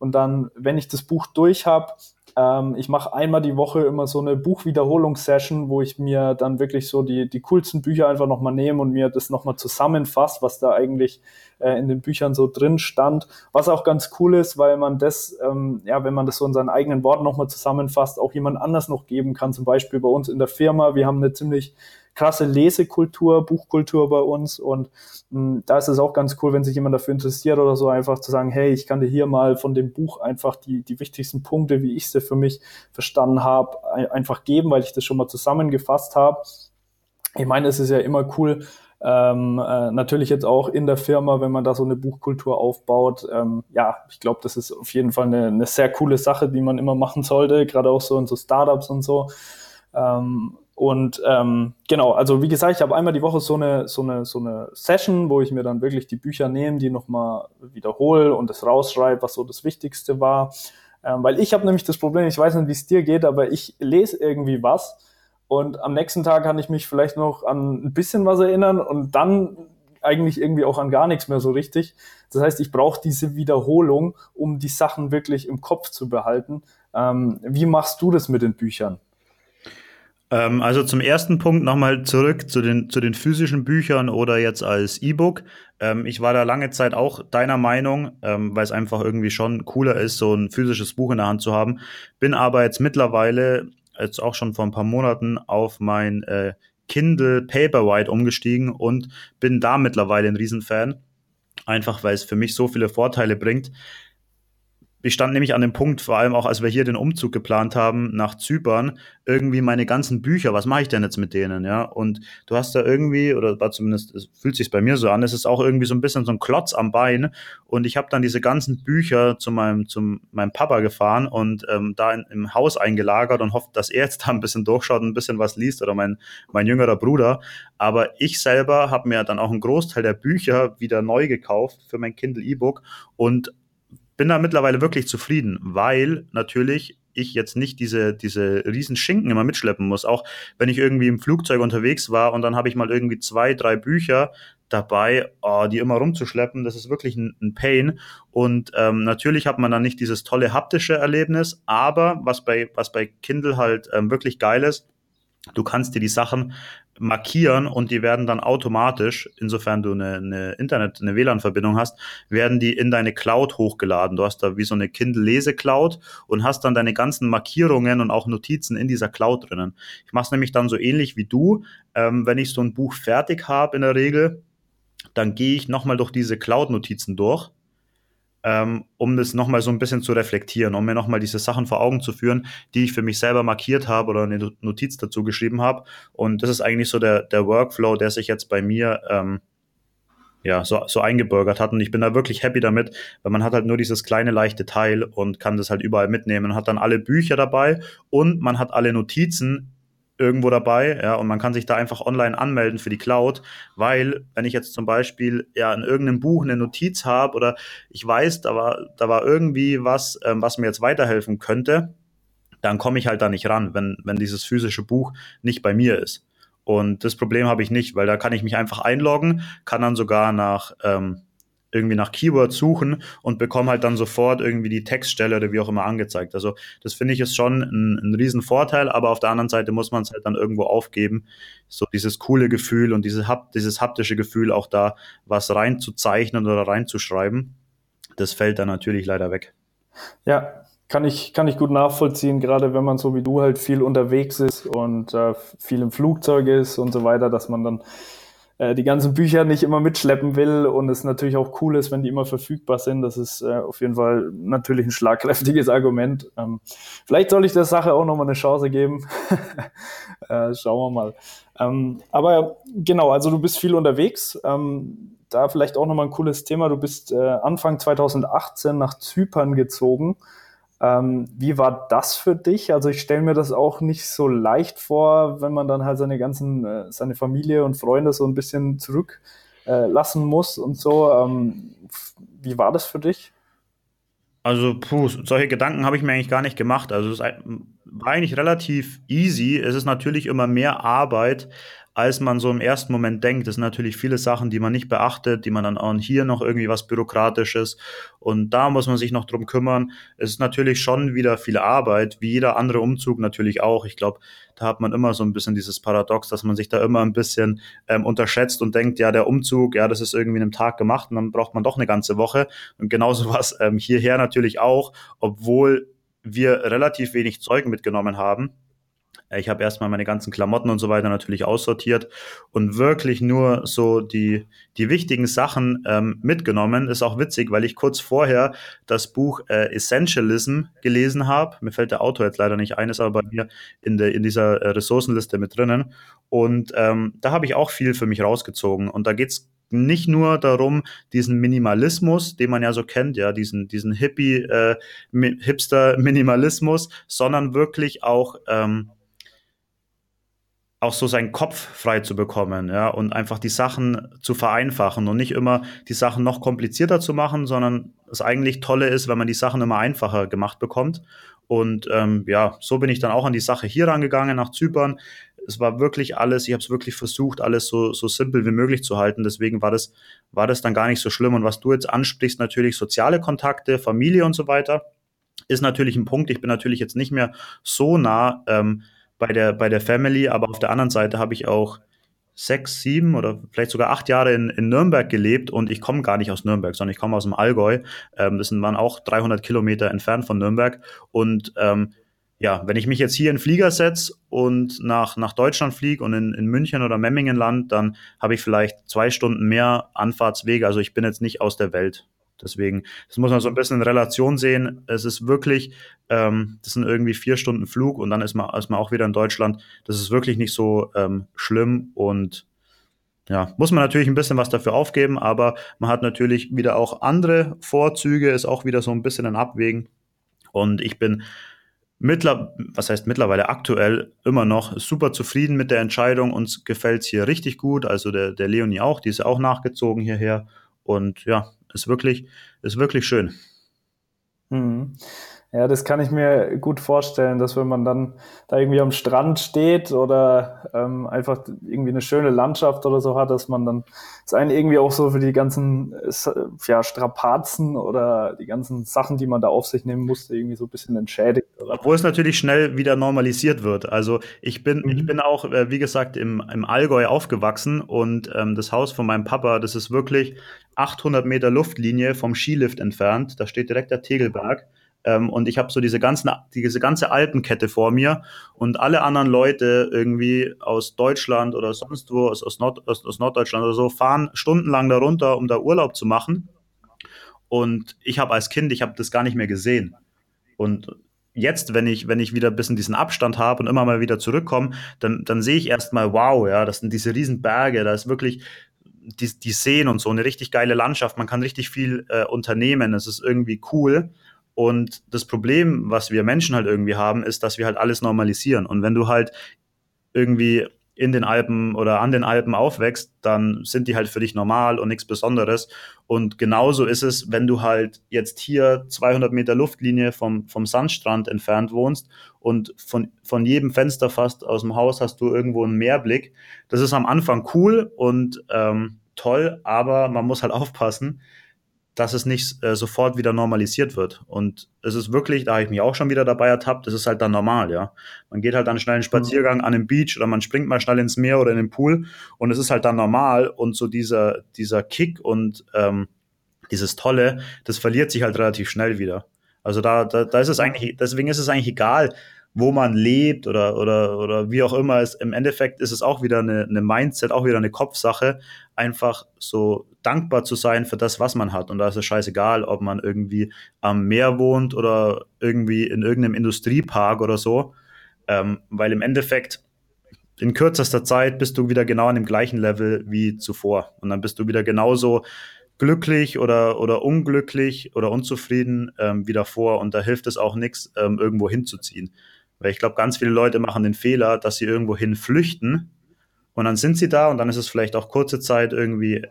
Und dann, wenn ich das Buch durch habe, ähm, ich mache einmal die Woche immer so eine Buchwiederholungssession, wo ich mir dann wirklich so die, die coolsten Bücher einfach nochmal nehme und mir das nochmal zusammenfasse, was da eigentlich äh, in den Büchern so drin stand. Was auch ganz cool ist, weil man das, ähm, ja, wenn man das so in seinen eigenen Worten nochmal zusammenfasst, auch jemand anders noch geben kann. Zum Beispiel bei uns in der Firma. Wir haben eine ziemlich krasse Lesekultur, Buchkultur bei uns und mh, hm, da ist es auch ganz cool, wenn sich jemand dafür interessiert oder so, einfach zu sagen, hey, ich kann dir hier mal von dem Buch einfach die, die wichtigsten Punkte, wie ich sie für mich verstanden habe, einfach geben, weil ich das schon mal zusammengefasst habe. Ich meine, es ist ja immer cool, ähm, äh, natürlich jetzt auch in der Firma, wenn man da so eine Buchkultur aufbaut. Ähm, ja, ich glaube, das ist auf jeden Fall eine, eine sehr coole Sache, die man immer machen sollte, gerade auch so in so Startups und so. Ähm, und ähm, genau, also wie gesagt, ich habe einmal die Woche so eine, so, eine, so eine Session, wo ich mir dann wirklich die Bücher nehme, die nochmal wiederhole und das rausschreibe, was so das Wichtigste war. Ähm, weil ich habe nämlich das Problem, ich weiß nicht, wie es dir geht, aber ich lese irgendwie was und am nächsten Tag kann ich mich vielleicht noch an ein bisschen was erinnern und dann eigentlich irgendwie auch an gar nichts mehr so richtig. Das heißt, ich brauche diese Wiederholung, um die Sachen wirklich im Kopf zu behalten. Ähm, wie machst du das mit den Büchern? Ähm, also zum ersten Punkt nochmal zurück zu den, zu den physischen Büchern oder jetzt als E-Book. Ähm, ich war da lange Zeit auch deiner Meinung, ähm, weil es einfach irgendwie schon cooler ist, so ein physisches Buch in der Hand zu haben. Bin aber jetzt mittlerweile, jetzt auch schon vor ein paar Monaten, auf mein äh, Kindle Paperwhite umgestiegen und bin da mittlerweile ein Riesenfan. Einfach weil es für mich so viele Vorteile bringt ich stand nämlich an dem Punkt, vor allem auch als wir hier den Umzug geplant haben nach Zypern, irgendwie meine ganzen Bücher, was mache ich denn jetzt mit denen, ja? Und du hast da irgendwie, oder war zumindest, es fühlt sich bei mir so an, es ist auch irgendwie so ein bisschen so ein Klotz am Bein. Und ich habe dann diese ganzen Bücher zu meinem, zu meinem Papa gefahren und ähm, da in, im Haus eingelagert und hofft, dass er jetzt da ein bisschen durchschaut und ein bisschen was liest oder mein, mein jüngerer Bruder. Aber ich selber habe mir dann auch einen Großteil der Bücher wieder neu gekauft für mein Kindle E-Book und bin da mittlerweile wirklich zufrieden, weil natürlich ich jetzt nicht diese, diese riesen Schinken immer mitschleppen muss. Auch wenn ich irgendwie im Flugzeug unterwegs war und dann habe ich mal irgendwie zwei, drei Bücher dabei, oh, die immer rumzuschleppen, das ist wirklich ein, ein Pain. Und ähm, natürlich hat man dann nicht dieses tolle haptische Erlebnis, aber was bei, was bei Kindle halt ähm, wirklich geil ist, du kannst dir die Sachen markieren und die werden dann automatisch, insofern du eine, eine Internet, eine WLAN-Verbindung hast, werden die in deine Cloud hochgeladen. Du hast da wie so eine Kindle-Lese-Cloud und hast dann deine ganzen Markierungen und auch Notizen in dieser Cloud drinnen. Ich mache es nämlich dann so ähnlich wie du. Ähm, wenn ich so ein Buch fertig habe in der Regel, dann gehe ich nochmal durch diese Cloud-Notizen durch ähm, um das nochmal so ein bisschen zu reflektieren, um mir nochmal diese Sachen vor Augen zu führen, die ich für mich selber markiert habe oder eine Notiz dazu geschrieben habe. Und das ist eigentlich so der, der Workflow, der sich jetzt bei mir ähm, ja, so, so eingebürgert hat. Und ich bin da wirklich happy damit, weil man hat halt nur dieses kleine, leichte Teil und kann das halt überall mitnehmen und hat dann alle Bücher dabei und man hat alle Notizen irgendwo dabei, ja, und man kann sich da einfach online anmelden für die Cloud, weil wenn ich jetzt zum Beispiel ja in irgendeinem Buch eine Notiz habe oder ich weiß, da war, da war irgendwie was, ähm, was mir jetzt weiterhelfen könnte, dann komme ich halt da nicht ran, wenn, wenn dieses physische Buch nicht bei mir ist. Und das Problem habe ich nicht, weil da kann ich mich einfach einloggen, kann dann sogar nach ähm, irgendwie nach Keywords suchen und bekomme halt dann sofort irgendwie die Textstelle oder wie auch immer angezeigt. Also das finde ich ist schon ein, ein riesen Vorteil, aber auf der anderen Seite muss man es halt dann irgendwo aufgeben, so dieses coole Gefühl und diese, dieses haptische Gefühl auch da was reinzuzeichnen oder reinzuschreiben. Das fällt dann natürlich leider weg. Ja, kann ich, kann ich gut nachvollziehen, gerade wenn man so wie du halt viel unterwegs ist und äh, viel im Flugzeug ist und so weiter, dass man dann äh, die ganzen Bücher nicht immer mitschleppen will und es natürlich auch cool ist, wenn die immer verfügbar sind. Das ist äh, auf jeden Fall natürlich ein schlagkräftiges Argument. Ähm, vielleicht soll ich der Sache auch nochmal eine Chance geben. äh, schauen wir mal. Ähm, aber genau, also du bist viel unterwegs. Ähm, da vielleicht auch nochmal ein cooles Thema. Du bist äh, Anfang 2018 nach Zypern gezogen. Ähm, wie war das für dich? Also ich stelle mir das auch nicht so leicht vor, wenn man dann halt seine ganzen, äh, seine Familie und Freunde so ein bisschen zurücklassen äh, muss und so. Ähm, wie war das für dich? Also, puh, solche Gedanken habe ich mir eigentlich gar nicht gemacht. Also, es war eigentlich relativ easy. Es ist natürlich immer mehr Arbeit, als man so im ersten Moment denkt. Das sind natürlich viele Sachen, die man nicht beachtet, die man dann auch hier noch irgendwie was Bürokratisches und da muss man sich noch drum kümmern. Es ist natürlich schon wieder viel Arbeit, wie jeder andere Umzug natürlich auch. Ich glaube, da hat man immer so ein bisschen dieses Paradox, dass man sich da immer ein bisschen ähm, unterschätzt und denkt, ja, der Umzug, ja, das ist irgendwie in einem Tag gemacht und dann braucht man doch eine ganze Woche. Und genauso was ähm, hierher natürlich auch, obwohl wir relativ wenig Zeug mitgenommen haben ich habe erstmal meine ganzen Klamotten und so weiter natürlich aussortiert und wirklich nur so die, die wichtigen Sachen ähm, mitgenommen. Ist auch witzig, weil ich kurz vorher das Buch äh, Essentialism gelesen habe. Mir fällt der Autor jetzt leider nicht ein, ist aber bei mir in, der, in dieser äh, Ressourcenliste mit drinnen. Und ähm, da habe ich auch viel für mich rausgezogen. Und da geht's nicht nur darum, diesen Minimalismus, den man ja so kennt, ja, diesen, diesen Hippie, äh, Hipster-Minimalismus, sondern wirklich auch ähm, auch so seinen Kopf frei zu bekommen, ja, und einfach die Sachen zu vereinfachen und nicht immer die Sachen noch komplizierter zu machen, sondern das eigentlich Tolle ist, wenn man die Sachen immer einfacher gemacht bekommt. Und ähm, ja, so bin ich dann auch an die Sache hier rangegangen nach Zypern. Es war wirklich alles, ich habe es wirklich versucht, alles so, so simpel wie möglich zu halten. Deswegen war das, war das dann gar nicht so schlimm. Und was du jetzt ansprichst, natürlich soziale Kontakte, Familie und so weiter, ist natürlich ein Punkt. Ich bin natürlich jetzt nicht mehr so nah ähm, bei der, bei der Family, aber auf der anderen Seite habe ich auch sechs, sieben oder vielleicht sogar acht Jahre in, in Nürnberg gelebt und ich komme gar nicht aus Nürnberg, sondern ich komme aus dem Allgäu. Ähm, das sind waren auch 300 Kilometer entfernt von Nürnberg und ähm, ja, wenn ich mich jetzt hier in Flieger setze und nach, nach Deutschland fliege und in, in München oder Memmingen land, dann habe ich vielleicht zwei Stunden mehr Anfahrtswege. Also ich bin jetzt nicht aus der Welt. Deswegen, das muss man so ein bisschen in Relation sehen. Es ist wirklich, ähm, das sind irgendwie vier Stunden Flug und dann ist man, ist man auch wieder in Deutschland. Das ist wirklich nicht so ähm, schlimm und ja, muss man natürlich ein bisschen was dafür aufgeben, aber man hat natürlich wieder auch andere Vorzüge, ist auch wieder so ein bisschen ein Abwägen. Und ich bin mittler, was heißt mittlerweile aktuell immer noch super zufrieden mit der Entscheidung. Uns gefällt's hier richtig gut. Also der, der Leonie auch, die ist auch nachgezogen hierher. Und ja, ist wirklich, ist wirklich schön. Mhm. Ja, das kann ich mir gut vorstellen, dass wenn man dann da irgendwie am Strand steht oder ähm, einfach irgendwie eine schöne Landschaft oder so hat, dass man dann es einen irgendwie auch so für die ganzen ja, Strapazen oder die ganzen Sachen, die man da auf sich nehmen musste, irgendwie so ein bisschen entschädigt. Oder? Obwohl es natürlich schnell wieder normalisiert wird. Also ich bin, mhm. ich bin auch, äh, wie gesagt, im, im Allgäu aufgewachsen und ähm, das Haus von meinem Papa, das ist wirklich 800 Meter Luftlinie vom Skilift entfernt. Da steht direkt der Tegelberg. Ähm, und ich habe so diese, ganzen, diese ganze Alpenkette vor mir und alle anderen Leute irgendwie aus Deutschland oder sonst wo, aus, aus, Nord, aus, aus Norddeutschland oder so, fahren stundenlang darunter, um da Urlaub zu machen. Und ich habe als Kind, ich habe das gar nicht mehr gesehen. Und jetzt, wenn ich, wenn ich wieder ein bisschen diesen Abstand habe und immer mal wieder zurückkomme, dann, dann sehe ich erstmal, wow, ja, das sind diese riesen Berge, da ist wirklich die, die Seen und so eine richtig geile Landschaft, man kann richtig viel äh, unternehmen, es ist irgendwie cool. Und das Problem, was wir Menschen halt irgendwie haben, ist, dass wir halt alles normalisieren. Und wenn du halt irgendwie in den Alpen oder an den Alpen aufwächst, dann sind die halt für dich normal und nichts Besonderes. Und genauso ist es, wenn du halt jetzt hier 200 Meter Luftlinie vom, vom Sandstrand entfernt wohnst und von, von jedem Fenster fast aus dem Haus hast du irgendwo einen Meerblick. Das ist am Anfang cool und ähm, toll, aber man muss halt aufpassen, dass es nicht äh, sofort wieder normalisiert wird. Und es ist wirklich, da habe ich mich auch schon wieder dabei ertappt, das ist halt dann normal, ja. Man geht halt dann schnell einen Spaziergang mhm. an den Beach oder man springt mal schnell ins Meer oder in den Pool und es ist halt dann normal und so dieser, dieser Kick und ähm, dieses Tolle, das verliert sich halt relativ schnell wieder. Also da, da, da ist es eigentlich, deswegen ist es eigentlich egal, wo man lebt oder, oder, oder wie auch immer. Es, Im Endeffekt ist es auch wieder eine, eine Mindset, auch wieder eine Kopfsache, einfach so dankbar zu sein für das, was man hat. Und da ist es scheißegal, ob man irgendwie am Meer wohnt oder irgendwie in irgendeinem Industriepark oder so. Ähm, weil im Endeffekt in kürzester Zeit bist du wieder genau an dem gleichen Level wie zuvor. Und dann bist du wieder genauso glücklich oder, oder unglücklich oder unzufrieden ähm, wie davor. Und da hilft es auch nichts, ähm, irgendwo hinzuziehen. Weil ich glaube, ganz viele Leute machen den Fehler, dass sie irgendwo hin flüchten und dann sind sie da und dann ist es vielleicht auch kurze Zeit irgendwie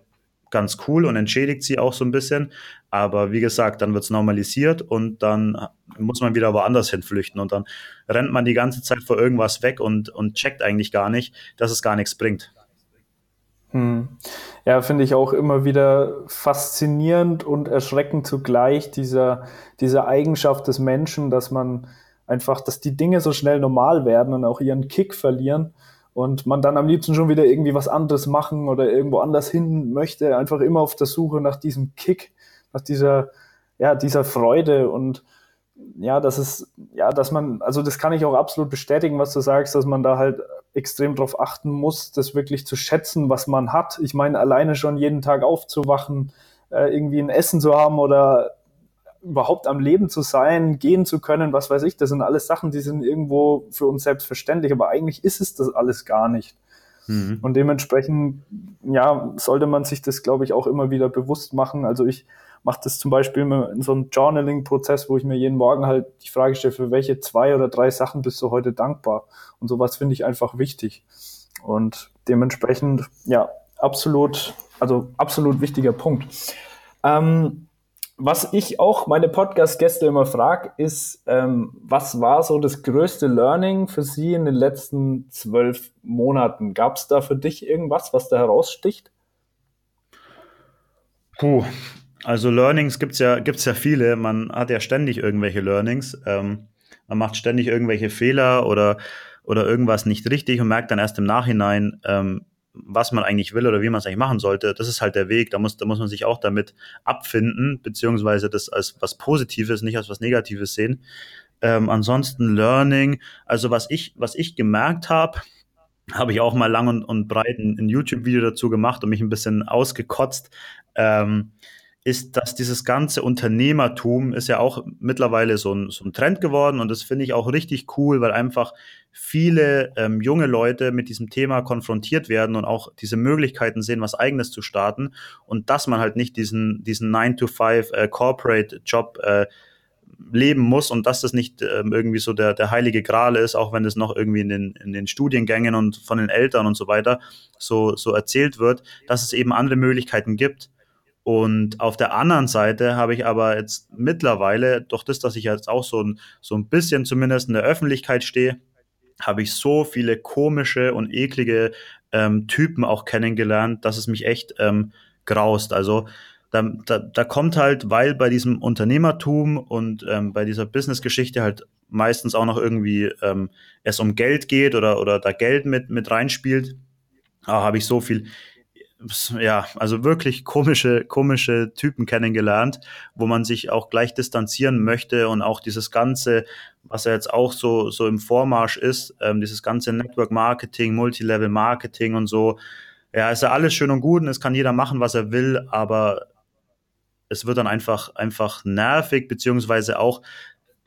ganz cool und entschädigt sie auch so ein bisschen. Aber wie gesagt, dann wird es normalisiert und dann muss man wieder woanders hin flüchten und dann rennt man die ganze Zeit vor irgendwas weg und, und checkt eigentlich gar nicht, dass es gar nichts bringt. Hm. Ja, finde ich auch immer wieder faszinierend und erschreckend zugleich, dieser, diese Eigenschaft des Menschen, dass man einfach, dass die Dinge so schnell normal werden und auch ihren Kick verlieren und man dann am liebsten schon wieder irgendwie was anderes machen oder irgendwo anders hin möchte, einfach immer auf der Suche nach diesem Kick, nach dieser, ja, dieser Freude und ja, das ist, ja, dass man, also das kann ich auch absolut bestätigen, was du sagst, dass man da halt extrem drauf achten muss, das wirklich zu schätzen, was man hat. Ich meine, alleine schon jeden Tag aufzuwachen, äh, irgendwie ein Essen zu haben oder überhaupt am Leben zu sein, gehen zu können, was weiß ich, das sind alles Sachen, die sind irgendwo für uns selbstverständlich, aber eigentlich ist es das alles gar nicht. Mhm. Und dementsprechend, ja, sollte man sich das, glaube ich, auch immer wieder bewusst machen. Also ich mache das zum Beispiel in so einem Journaling-Prozess, wo ich mir jeden Morgen halt die Frage stelle, für welche zwei oder drei Sachen bist du heute dankbar? Und sowas finde ich einfach wichtig. Und dementsprechend, ja, absolut, also absolut wichtiger Punkt. Ähm, was ich auch meine Podcast-Gäste immer frage, ist, ähm, was war so das größte Learning für Sie in den letzten zwölf Monaten? Gab es da für dich irgendwas, was da heraussticht? Puh, also Learnings gibt es ja, gibt's ja viele. Man hat ja ständig irgendwelche Learnings. Ähm, man macht ständig irgendwelche Fehler oder, oder irgendwas nicht richtig und merkt dann erst im Nachhinein, ähm, was man eigentlich will oder wie man es eigentlich machen sollte, das ist halt der Weg. Da muss, da muss man sich auch damit abfinden, beziehungsweise das als was Positives, nicht als was Negatives sehen. Ähm, ansonsten Learning, also was ich, was ich gemerkt habe, habe ich auch mal lang und, und breit ein, ein YouTube-Video dazu gemacht und mich ein bisschen ausgekotzt. Ähm, ist, dass dieses ganze Unternehmertum ist ja auch mittlerweile so ein, so ein Trend geworden und das finde ich auch richtig cool, weil einfach viele ähm, junge Leute mit diesem Thema konfrontiert werden und auch diese Möglichkeiten sehen, was eigenes zu starten und dass man halt nicht diesen, diesen 9-to-5 äh, Corporate-Job äh, leben muss und dass das nicht ähm, irgendwie so der, der heilige Gral ist, auch wenn das noch irgendwie in den, in den Studiengängen und von den Eltern und so weiter so, so erzählt wird, dass es eben andere Möglichkeiten gibt und auf der anderen Seite habe ich aber jetzt mittlerweile, durch das, dass ich jetzt auch so ein, so ein bisschen zumindest in der Öffentlichkeit stehe, habe ich so viele komische und eklige ähm, Typen auch kennengelernt, dass es mich echt ähm, graust. Also da, da, da kommt halt, weil bei diesem Unternehmertum und ähm, bei dieser Business-Geschichte halt meistens auch noch irgendwie ähm, es um Geld geht oder, oder da Geld mit, mit reinspielt, habe ich so viel ja, also wirklich komische, komische Typen kennengelernt, wo man sich auch gleich distanzieren möchte und auch dieses ganze, was ja jetzt auch so, so im Vormarsch ist, ähm, dieses ganze Network Marketing, Multilevel Marketing und so. Ja, ist ja alles schön und gut und es kann jeder machen, was er will, aber es wird dann einfach, einfach nervig, beziehungsweise auch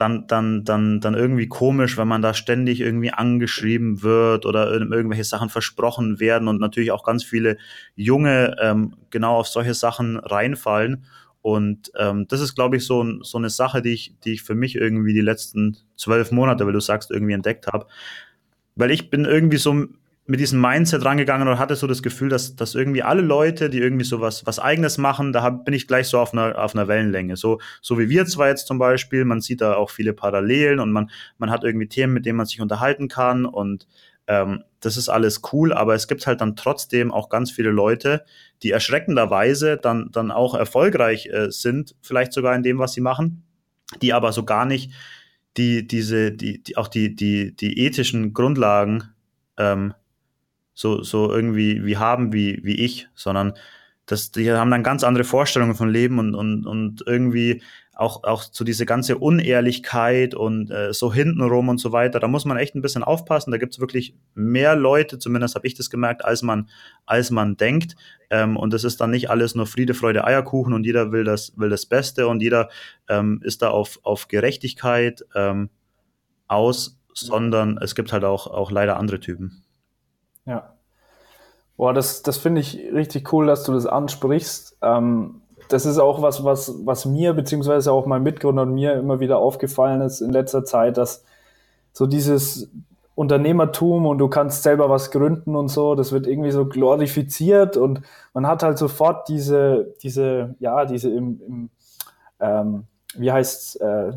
dann, dann, dann, dann irgendwie komisch, wenn man da ständig irgendwie angeschrieben wird oder irgendwelche Sachen versprochen werden und natürlich auch ganz viele Junge ähm, genau auf solche Sachen reinfallen. Und ähm, das ist, glaube ich, so, so eine Sache, die ich, die ich für mich irgendwie die letzten zwölf Monate, weil du sagst, irgendwie entdeckt habe. Weil ich bin irgendwie so mit diesem Mindset rangegangen und hatte so das Gefühl, dass, dass irgendwie alle Leute, die irgendwie so was, was eigenes machen, da hab, bin ich gleich so auf einer, auf einer Wellenlänge. So, so wie wir zwar jetzt zum Beispiel, man sieht da auch viele Parallelen und man, man hat irgendwie Themen, mit denen man sich unterhalten kann und ähm, das ist alles cool, aber es gibt halt dann trotzdem auch ganz viele Leute, die erschreckenderweise dann, dann auch erfolgreich äh, sind, vielleicht sogar in dem, was sie machen, die aber so gar nicht die, diese, die, die auch die, die, die ethischen Grundlagen ähm, so, so irgendwie wie haben wie, wie ich, sondern das, die haben dann ganz andere Vorstellungen von Leben und, und, und irgendwie auch, auch zu so diese ganze Unehrlichkeit und äh, so hintenrum und so weiter, da muss man echt ein bisschen aufpassen. Da gibt's wirklich mehr Leute, zumindest habe ich das gemerkt, als man, als man denkt. Ähm, und das ist dann nicht alles nur Friede, Freude, Eierkuchen und jeder will das, will das Beste und jeder ähm, ist da auf, auf Gerechtigkeit ähm, aus, sondern es gibt halt auch, auch leider andere Typen. Ja. Boah, das, das finde ich richtig cool, dass du das ansprichst. Ähm, das ist auch was, was, was mir, beziehungsweise auch meinem Mitgründer und mir immer wieder aufgefallen ist in letzter Zeit, dass so dieses Unternehmertum und du kannst selber was gründen und so, das wird irgendwie so glorifiziert und man hat halt sofort diese, diese, ja, diese im, im ähm, wie heißt äh,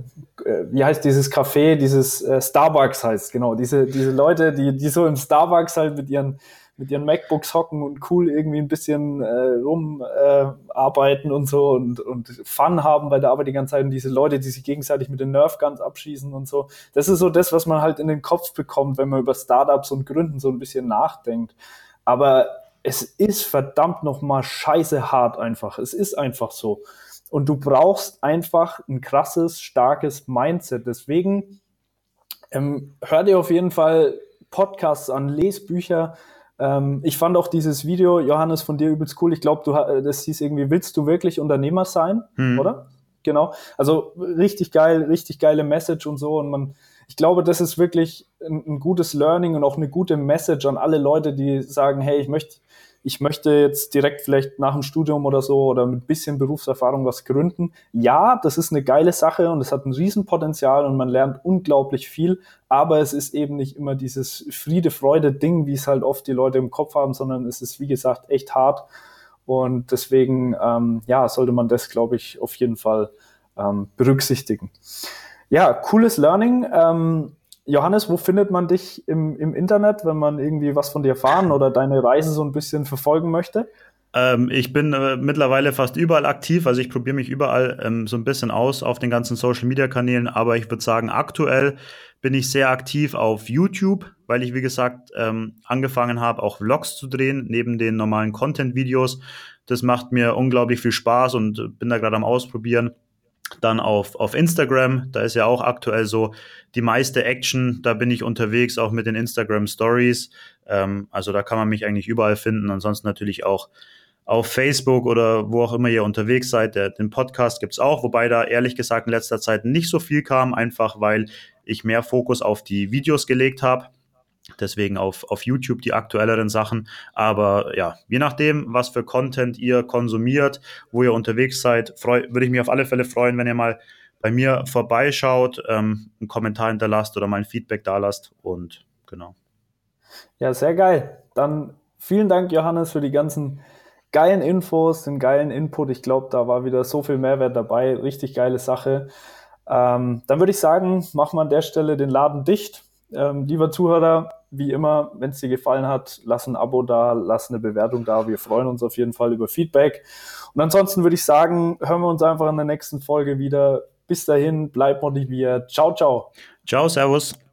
äh, wie heißt dieses Café, dieses äh, Starbucks heißt, genau, diese, diese Leute, die, die so im Starbucks halt mit ihren, mit ihren MacBooks hocken und cool irgendwie ein bisschen äh, rumarbeiten äh, und so und, und Fun haben bei der Arbeit die ganze Zeit und diese Leute, die sich gegenseitig mit den Nerfguns abschießen und so. Das ist so das, was man halt in den Kopf bekommt, wenn man über Startups und Gründen so ein bisschen nachdenkt. Aber es ist verdammt nochmal scheiße hart einfach. Es ist einfach so. Und du brauchst einfach ein krasses, starkes Mindset. Deswegen ähm, hör dir auf jeden Fall Podcasts an, Lesbücher. Ähm, ich fand auch dieses Video, Johannes, von dir übelst cool. Ich glaube, du das hieß irgendwie, willst du wirklich Unternehmer sein? Hm. Oder? Genau. Also richtig geil, richtig geile Message und so. Und man, ich glaube, das ist wirklich ein, ein gutes Learning und auch eine gute Message an alle Leute, die sagen, hey, ich möchte ich möchte jetzt direkt vielleicht nach dem Studium oder so oder mit ein bisschen Berufserfahrung was gründen. Ja, das ist eine geile Sache und es hat ein Riesenpotenzial und man lernt unglaublich viel, aber es ist eben nicht immer dieses Friede, Freude Ding, wie es halt oft die Leute im Kopf haben, sondern es ist, wie gesagt, echt hart. Und deswegen, ähm, ja, sollte man das, glaube ich, auf jeden Fall ähm, berücksichtigen. Ja, cooles Learning. Ähm, Johannes, wo findet man dich im, im Internet, wenn man irgendwie was von dir erfahren oder deine Reise so ein bisschen verfolgen möchte? Ähm, ich bin äh, mittlerweile fast überall aktiv, also ich probiere mich überall ähm, so ein bisschen aus auf den ganzen Social Media Kanälen, aber ich würde sagen, aktuell bin ich sehr aktiv auf YouTube, weil ich, wie gesagt, ähm, angefangen habe, auch Vlogs zu drehen, neben den normalen Content-Videos. Das macht mir unglaublich viel Spaß und bin da gerade am Ausprobieren. Dann auf, auf Instagram, da ist ja auch aktuell so die meiste Action, da bin ich unterwegs, auch mit den Instagram Stories. Ähm, also da kann man mich eigentlich überall finden. Ansonsten natürlich auch auf Facebook oder wo auch immer ihr unterwegs seid. Der, den Podcast gibt's auch, wobei da ehrlich gesagt in letzter Zeit nicht so viel kam, einfach weil ich mehr Fokus auf die Videos gelegt habe. Deswegen auf, auf YouTube die aktuelleren Sachen. Aber ja, je nachdem, was für Content ihr konsumiert, wo ihr unterwegs seid, würde ich mich auf alle Fälle freuen, wenn ihr mal bei mir vorbeischaut, ähm, einen Kommentar hinterlasst oder mal ein Feedback da lasst. Und genau. Ja, sehr geil. Dann vielen Dank, Johannes, für die ganzen geilen Infos, den geilen Input. Ich glaube, da war wieder so viel Mehrwert dabei. Richtig geile Sache. Ähm, dann würde ich sagen, machen wir an der Stelle den Laden dicht. Ähm, lieber Zuhörer, wie immer, wenn es dir gefallen hat, lass ein Abo da, lass eine Bewertung da. Wir freuen uns auf jeden Fall über Feedback. Und ansonsten würde ich sagen, hören wir uns einfach in der nächsten Folge wieder. Bis dahin, bleib motiviert. Ciao, ciao. Ciao, Servus.